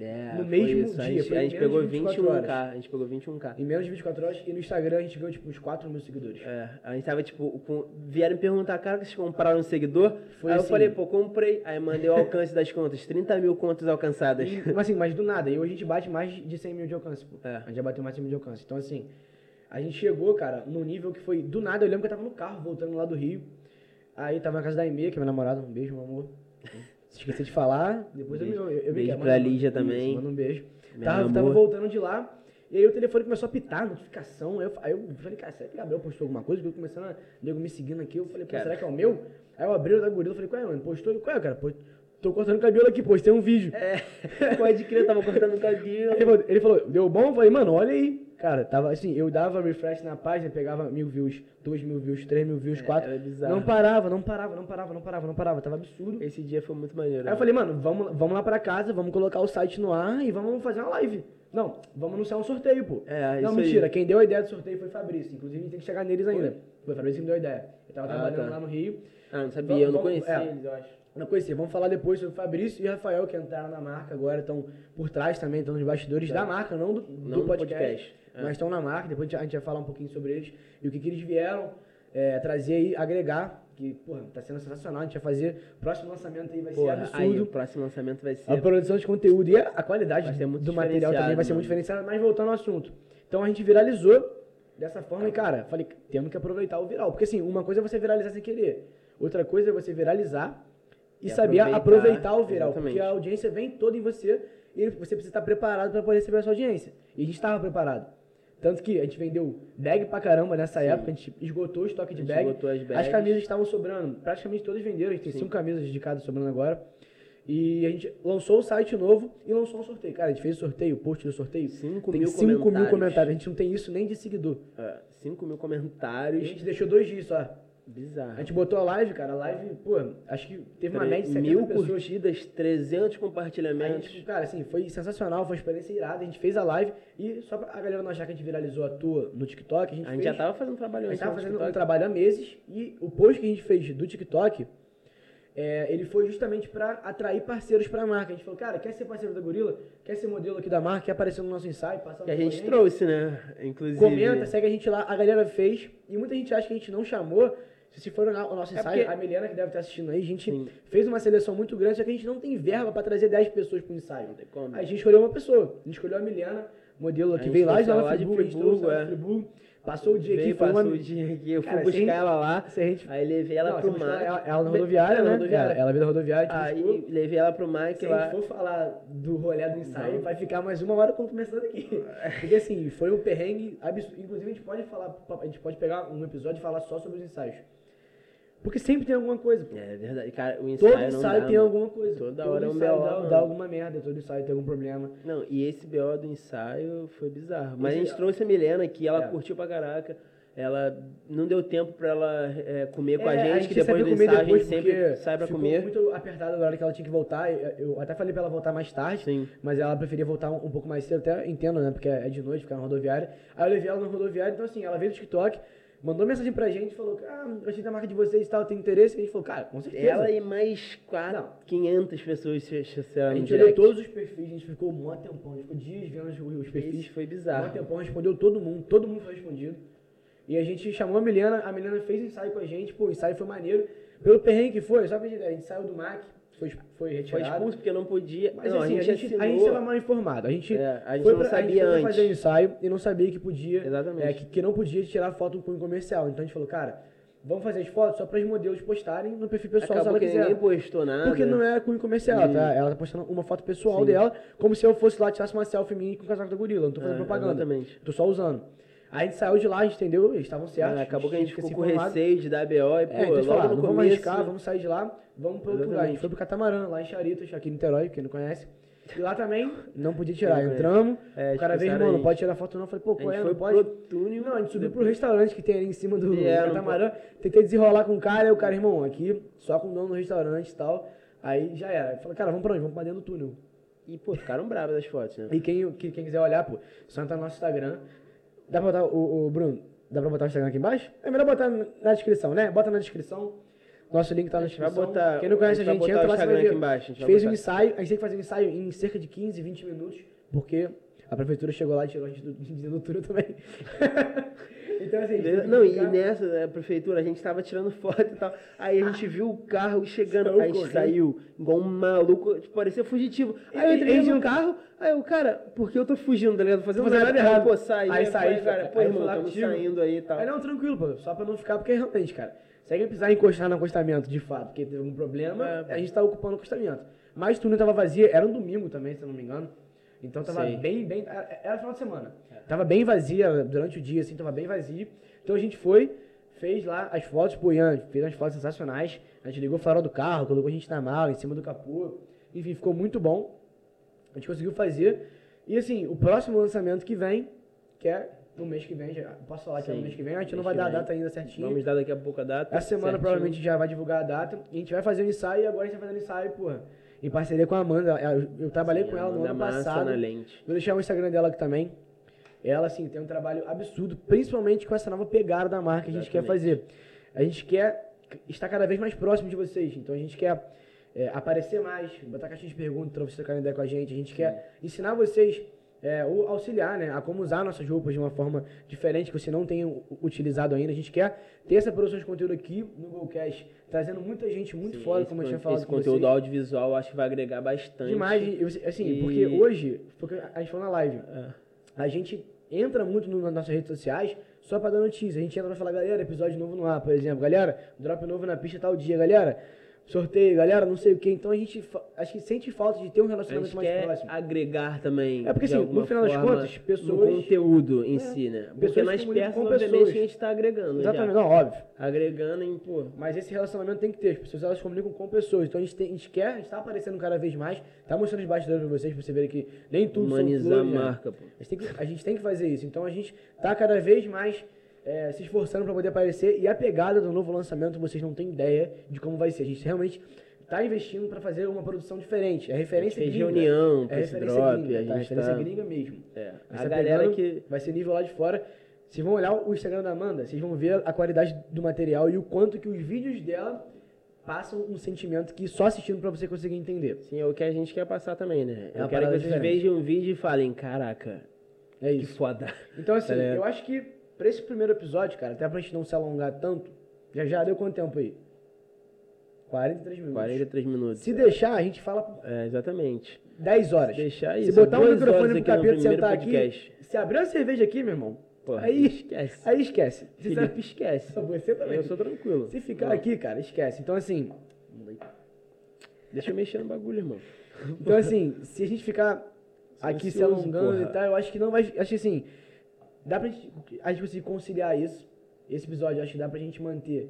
É, No mesmo isso. A dia, gente, foi a gente pegou de 24 21k, horas. a gente pegou 21k. Em menos de 24 horas. E no Instagram a gente ganhou, tipo, uns 4 mil seguidores. É, a gente tava, tipo, com, vieram me perguntar, cara, que vocês compraram um seguidor? Foi aí eu assim. falei, pô, comprei. Aí mandei o alcance das contas, 30 mil contas alcançadas. E, mas assim, mas do nada. E hoje a gente bate mais de 100 mil de alcance, pô. É. A gente já bateu mais de 100 mil de alcance. Então, assim, a gente chegou, cara, num nível que foi do nada. Eu lembro que eu tava no carro, voltando lá do Rio. Aí tava na casa da Emê, que é minha namorada. Um beijo, meu amor. Esqueci de falar, depois Beijo. eu me eu, eu Beijo pra Lígia também. Manda um beijo. Tava, tava voltando de lá. E aí o telefone começou a pitar, notificação. Aí eu, aí eu falei, cara, será que o Gabriel postou alguma coisa? Eu começando a nego me seguindo aqui. Eu falei, pô, Cara. será que é o meu? Aí eu abri o da gorila, eu falei, qual é, mano? Postou? Qual é, cara? Pô, tô cortando cabelo aqui, postei um vídeo. É, pode crer, eu tava cortando o cabelo. Ele falou, ele falou, deu bom? Eu falei, mano, olha aí. Cara, tava assim, eu dava refresh na página, pegava mil views, dois mil views, três mil views, É, quatro. era bizarro. Não parava, não parava, não parava, não parava, não parava. Tava absurdo. Esse dia foi muito maneiro. Aí eu falei, mano, vamos, vamos lá pra casa, vamos colocar o site no ar e vamos fazer uma live. Não, vamos anunciar um sorteio, pô. É, não, isso aí. mentira, quem deu a ideia do sorteio foi o Fabrício. Inclusive, a gente tem que chegar neles ainda. Foi o Fabrício que me deu a ideia. Eu tava Ah, trabalhando tá. lá no Rio. Ah, não sabia, Vamos- eu não vamos- conhecia é. eles, eu acho. Não conhecia. Vamos falar depois sobre o Fabrício e o Rafael, que entraram na marca agora, estão por trás também, estão nos bastidores da marca, não do, do Não do podcast, podcast, é. mas estão na marca. Depois a gente- vai falar um pouquinho sobre eles e o que, que eles vieram é, trazer aí, agregar, que, porra, tá sendo sensacional. A gente vai fazer. O próximo lançamento aí vai ser Porra, absurdo. aí o próximo lançamento vai ser... A produção de conteúdo e a, a qualidade ser do material também vai ser muito diferenciada, mas voltando ao assunto. Então a gente viralizou dessa forma e, cara, falei, temos que aproveitar o viral. Porque assim, uma coisa é você viralizar sem querer, outra coisa é você viralizar e, E saber aproveitar, aproveitar, o viral. exatamente. Porque a audiência vem toda em você e você precisa estar preparado para poder receber a sua audiência. E a gente estava preparado. Tanto que a gente vendeu bag pra caramba nessa época, a gente esgotou o estoque de A gente bag. esgotou as As bags. camisas que estavam sobrando, praticamente todas venderam. A gente tem Sim. cinco camisas de cada sobrando agora. E a gente lançou o site novo e lançou um sorteio. Cara, a gente fez o sorteio, o post do sorteio. 5 tem mil 5 mil comentários. comentários. A gente não tem isso nem de seguidor. É, 5 mil A comentários. gente deixou dois dias só. Bizarro. A gente botou a live, cara. A live, pô, acho que teve uma média de 70 mil pessoas. curtidas, 300 A compartilhamentos. gente, cara, assim, foi sensacional, foi uma experiência irada. A gente fez a live e só pra a galera não achar que a gente viralizou a tua no TikTok, a gente, A gente fez, já tava fazendo trabalho A gente antes tava fazendo um trabalho há meses e o post que a gente fez do TikTok, é, ele foi justamente pra atrair parceiros pra marca. A gente falou, cara, quer ser parceiro da Gorila? Quer ser modelo aqui da marca? Quer aparecer no nosso ensaio? Passar Que a gente corrente? trouxe, né? Inclusive. Comenta, segue a gente lá. A galera fez e muita gente acha que a gente não chamou. Se se for o nosso É ensaio, porque- a Milena que deve estar assistindo aí, a gente Sim. fez uma seleção muito grande, só que a gente não tem verba pra trazer 10 pessoas pro ensaio. Não tem como. Aí a gente escolheu uma pessoa. A gente escolheu a Milena, modelo A que veio lá de Nova lá de Friburgo, a gente Friburgo, trouxe ela de é. Friburgo, passou o dia aqui, foi uma... passou o dia aqui, eu fui buscar se gente- ela lá. se a gente- Aí levei ela Não, pro Mike. ela, ela na Be- rodoviária, é, né? rodoviária. Ela, ela veio da rodoviária, buscou. Aí levei ela pro Mike Se a lá. gente for falar do rolê do ensaio, Não. vai ficar mais uma hora começando aqui. Porque assim, foi um perrengue absurdo. Inclusive, a gente pode falar, a gente pode pegar um episódio e falar só sobre os ensaios. Porque sempre tem alguma coisa, pô. É verdade. Cara, o ensaio Todo ensaio dá, tem mano. alguma coisa. Toda todo hora é um BO, dá, dá alguma merda, todo ensaio tem algum problema. Não, e esse BO do ensaio foi bizarro. Mas Esse- a gente trouxe a Milena aqui, ela É. curtiu pra caraca. Ela não deu tempo pra ela é, comer com a É, gente, que depois do ensaio a depois gente sempre sai pra comer. muito apertado a hora que ela tinha que voltar. Eu, eu até falei pra ela voltar mais tarde, Sim. mas ela preferia voltar um, um pouco mais cedo. Até entendo, né? Porque é de noite, ficar na rodoviária. Aí eu levei ela na rodoviária, então assim, ela veio do TikTok, mandou mensagem pra gente, falou: Ah, eu achei da marca de vocês e tal, tem interesse. E a gente falou: Cara, com certeza. Ela e mais quatro, Não. 500 pessoas se a acharam no gente olhou todos os perfis, a gente ficou um tempão, a gente ficou dias vendo os, perfis. Foi bizarro. tempão, respondeu todo mundo, todo mundo foi respondido. E a gente chamou a Milena, a Milena fez ensaio com a gente, pô, o ensaio foi maneiro. Pelo perrengue que foi, só pra gente, a gente saiu do MAC, foi, foi Foi retirado. expulso porque não podia. Mas não, assim, a gente, assinou. a gente estava mal informado. A gente, É, a gente foi não pra- a sabia gente foi pra antes. fazer o ensaio e não sabia que podia. Exatamente. é, que, que não podia tirar foto com comercial. Então a gente falou, cara, vamos fazer as fotos só para os modelos postarem no perfil pessoal Acabou se que ela quiser. postou nada. Porque não é cunho comercial, E- tá? Ela tá postando uma foto pessoal Sim. dela, como se eu fosse lá tirasse uma selfie minha com o casaco da gorila. Não tô fazendo É, propaganda. exatamente. Tô só usando. Aí a gente saiu de lá, a gente entendeu, eles estavam certos. É, acabou que a gente ficou com receio de dar BO e, pô, É, a gente logo falou, ah, no vamos arriscar, vamos sair de lá, vamos para outro lugar. A gente foi pro Catamarã, lá em Charitas, aqui em Niterói, quem não conhece. E lá também não podia tirar. Entramos, É, o cara veio, irmão, não pode tirar foto não. Eu falei, pô, qual é? Não pode. pro túnel. Não, a gente subiu pro restaurante que tem ali em cima do, É, catamarã. Tentei desenrolar com o cara, aí o cara, irmão, aqui, só com o dono do restaurante e tal. Aí já era. Eu falei, cara, vamos pra onde? Vamos pra dentro do túnel. E, pô, ficaram bravas as fotos, né? E quem, que- quem quiser olhar, pô, só entrar no nosso Instagram. Dá pra botar o, o Bruno? Dá pra botar o Instagram aqui embaixo? É melhor botar na descrição, né? Bota na descrição. Nosso link tá na A gente vai descrição. botar- Quem não conhece a a gente gente, vai entra lá, você vai ver. embaixo, a gente A gente fez um ensaio, a gente tem que fazer um ensaio em cerca de 15, 20 minutos, porque a prefeitura chegou lá e tirou a gente do, de também. então assim, que Não, e ficar- nessa, né, prefeitura, a gente tava tirando foto e tal. Aí a gente viu o carro chegando, Saiu aí a gente correndo. saiu igual um maluco, tipo, parecia fugitivo. Aí eu entrei no carro, aí o cara, por que eu tô fugindo, tá ligado? Fazendo fazendo nada errado. Pô, saí, Aí saí, falei, cara, pô, irmão, estamos saindo aí e tal. Aí não, tranquilo, pô, só pra não ficar, porque realmente, cara, se alguém precisar encostar no acostamento de fato, porque teve algum problema, É. a gente tá ocupando o acostamento. Mas o túnel tava vazio, era um domingo também, se eu não me engano. Então tava Sei. bem, bem. Era, final de semana. Tava bem vazia durante o dia, assim, tava bem vazio. Então a gente foi, fez lá as fotos, pô, Ian, fez umas fotos sensacionais. A gente ligou o farol do carro, colocou a gente na mala, em cima do capô. Enfim, ficou muito bom. A gente conseguiu fazer. E assim, o próximo lançamento que vem, que é no mês que vem, já posso falar que é no mês que vem, a gente mês não vai dar a data ainda certinho. Vamos dar daqui a pouco a data. Essa semana certinho. provavelmente já vai divulgar a data. E a gente vai fazer o ensaio e agora a gente vai fazendo ensaio, porra. Em parceria com a Amanda. Eu, eu trabalhei Sim, com ela no ano Massa passado. na lente. Vou deixar o Instagram dela aqui também. Ela, assim, tem um trabalho absurdo, principalmente com essa nova pegada da marca que a gente quer fazer. A gente quer estar cada vez mais próximo de vocês. Então a gente quer é, aparecer mais, botar caixinha de perguntas pra vocês trocarem ideia com a gente. A gente quer ensinar vocês, é, auxiliar, né, a como usar nossas roupas de uma forma diferente que você não tenha utilizado ainda. A gente quer ter essa produção de conteúdo aqui no Golcast, trazendo muita gente muito Sim, fora, como eu tinha falado Esse conteúdo vocês. audiovisual acho que vai agregar bastante. Demais, assim, E- porque hoje, porque a gente falou na live, É. a gente entra muito nas nossas redes sociais só pra dar notícia. A gente entra pra falar, galera, episódio novo no ar, por exemplo. Galera, drop novo na pista tal dia. Galera, sorteio, galera, não sei o que. Então a gente acho que sente falta de ter um relacionamento mais quer próximo. agregar também. É porque, assim, no final das contas, pessoas- No conteúdo em É, si, né? Porque mais perto, com obviamente, pessoas. que a gente tá agregando. Exatamente, Já. não, óbvio. Agregando em, pô. Mas esse relacionamento tem que ter. As pessoas elas comunicam com pessoas. Então a gente, tem, a gente quer, a gente tá aparecendo cada vez mais, tá mostrando os bastidores pra vocês, pra você verem que nem tudo Humanizar são flores, a né? marca, pô. A gente, tem que, a gente tem que fazer isso. Então a gente tá cada vez mais é, se esforçando para poder aparecer. E a pegada do novo lançamento, vocês não têm ideia de como vai ser. A gente realmente tá investindo para fazer uma produção diferente. É referência A gente fez gringa. reunião é referência drop, gringa, a tá? gente referência tá- gringa mesmo. É. A galera pegando, que. Vai ser nível lá de fora. Vocês vão olhar o Instagram da Amanda, vocês vão ver a qualidade do material e o quanto que os vídeos dela passam um sentimento que só assistindo para você conseguir entender. Sim, é o que a gente quer passar também, né? É Eu quero que vocês diferente. vejam um vídeo e falem, caraca, É que isso. foda. Então, assim, Tá ligado? eu acho que pra esse primeiro episódio, cara, até pra gente não se alongar tanto, já já deu quanto tempo aí? 43 minutos. 43 minutos. Se deixar, a gente fala É, exatamente. 10 horas. Deixar Se isso. botar um microfone no capeta primeiro sentar podcast. aqui, se abrir uma cerveja aqui, meu irmão, Porra, aí, esquece. aí esquece. Se Felipe esquece. Você também. Eu sou tranquilo. Se ficar Não. aqui, cara, esquece. Então, assim, Deixa eu mexer no bagulho, irmão. então, assim, se a gente ficar aqui se alongando porra. e tal, eu acho que não vai. Acho que assim, dá pra gente, a gente conseguir conciliar isso. Esse episódio, acho que dá pra gente manter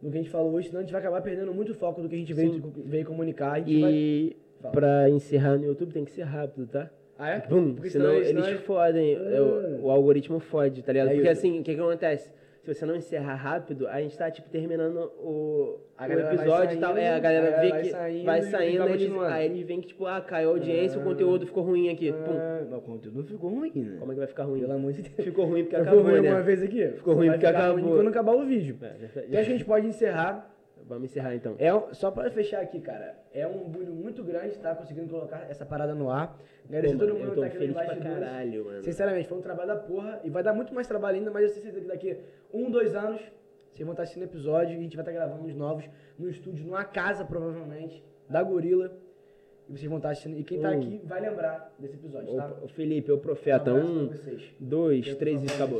do que a gente falou hoje, senão a gente vai acabar perdendo muito foco do que a gente veio, veio comunicar. Vai... E Fala. pra encerrar no YouTube tem que ser rápido, tá? Ah, é? Porque senão, senão- eles senão- fodem, Ah. é, o, o algoritmo fode, tá ligado? É Porque isso. assim, o que que acontece? Se você não encerrar rápido, a gente tá, tipo, terminando o, o episódio e tal. É, a galera a vê vai que saindo vai saindo, eles, aí eles veem que, tipo, ah, caiu a audiência, Ah. o conteúdo ficou ruim aqui. Pum. Ah, mas o conteúdo ficou ruim, né? Como é que vai ficar ruim? Pelo amor de Deus. Ficou ruim porque Ficou acabou, ruim né? alguma vez aqui? Ficou ruim vai porque ruim acabou. quando acabar o vídeo. É, já- já- Então acho que a gente pode encerrar. Vamos encerrar então. É só pra fechar aqui, cara. É um orgulho muito grande estar conseguindo colocar essa parada no ar. Agradecer Pô, todo mundo que tá aqui feliz pra caralho, mano. Sinceramente, foi um trabalho da porra. E vai dar muito mais trabalho ainda, mas eu sei certeza que daqui um, dois anos, vocês vão estar assistindo episódio e a gente vai estar gravando os novos no estúdio, numa casa, provavelmente, da Gorila. E vocês vão estar assistindo. E quem tá Hum. aqui vai lembrar desse episódio, tá? Ô, Felipe, ô profeta, Um um, dois, três e acabou.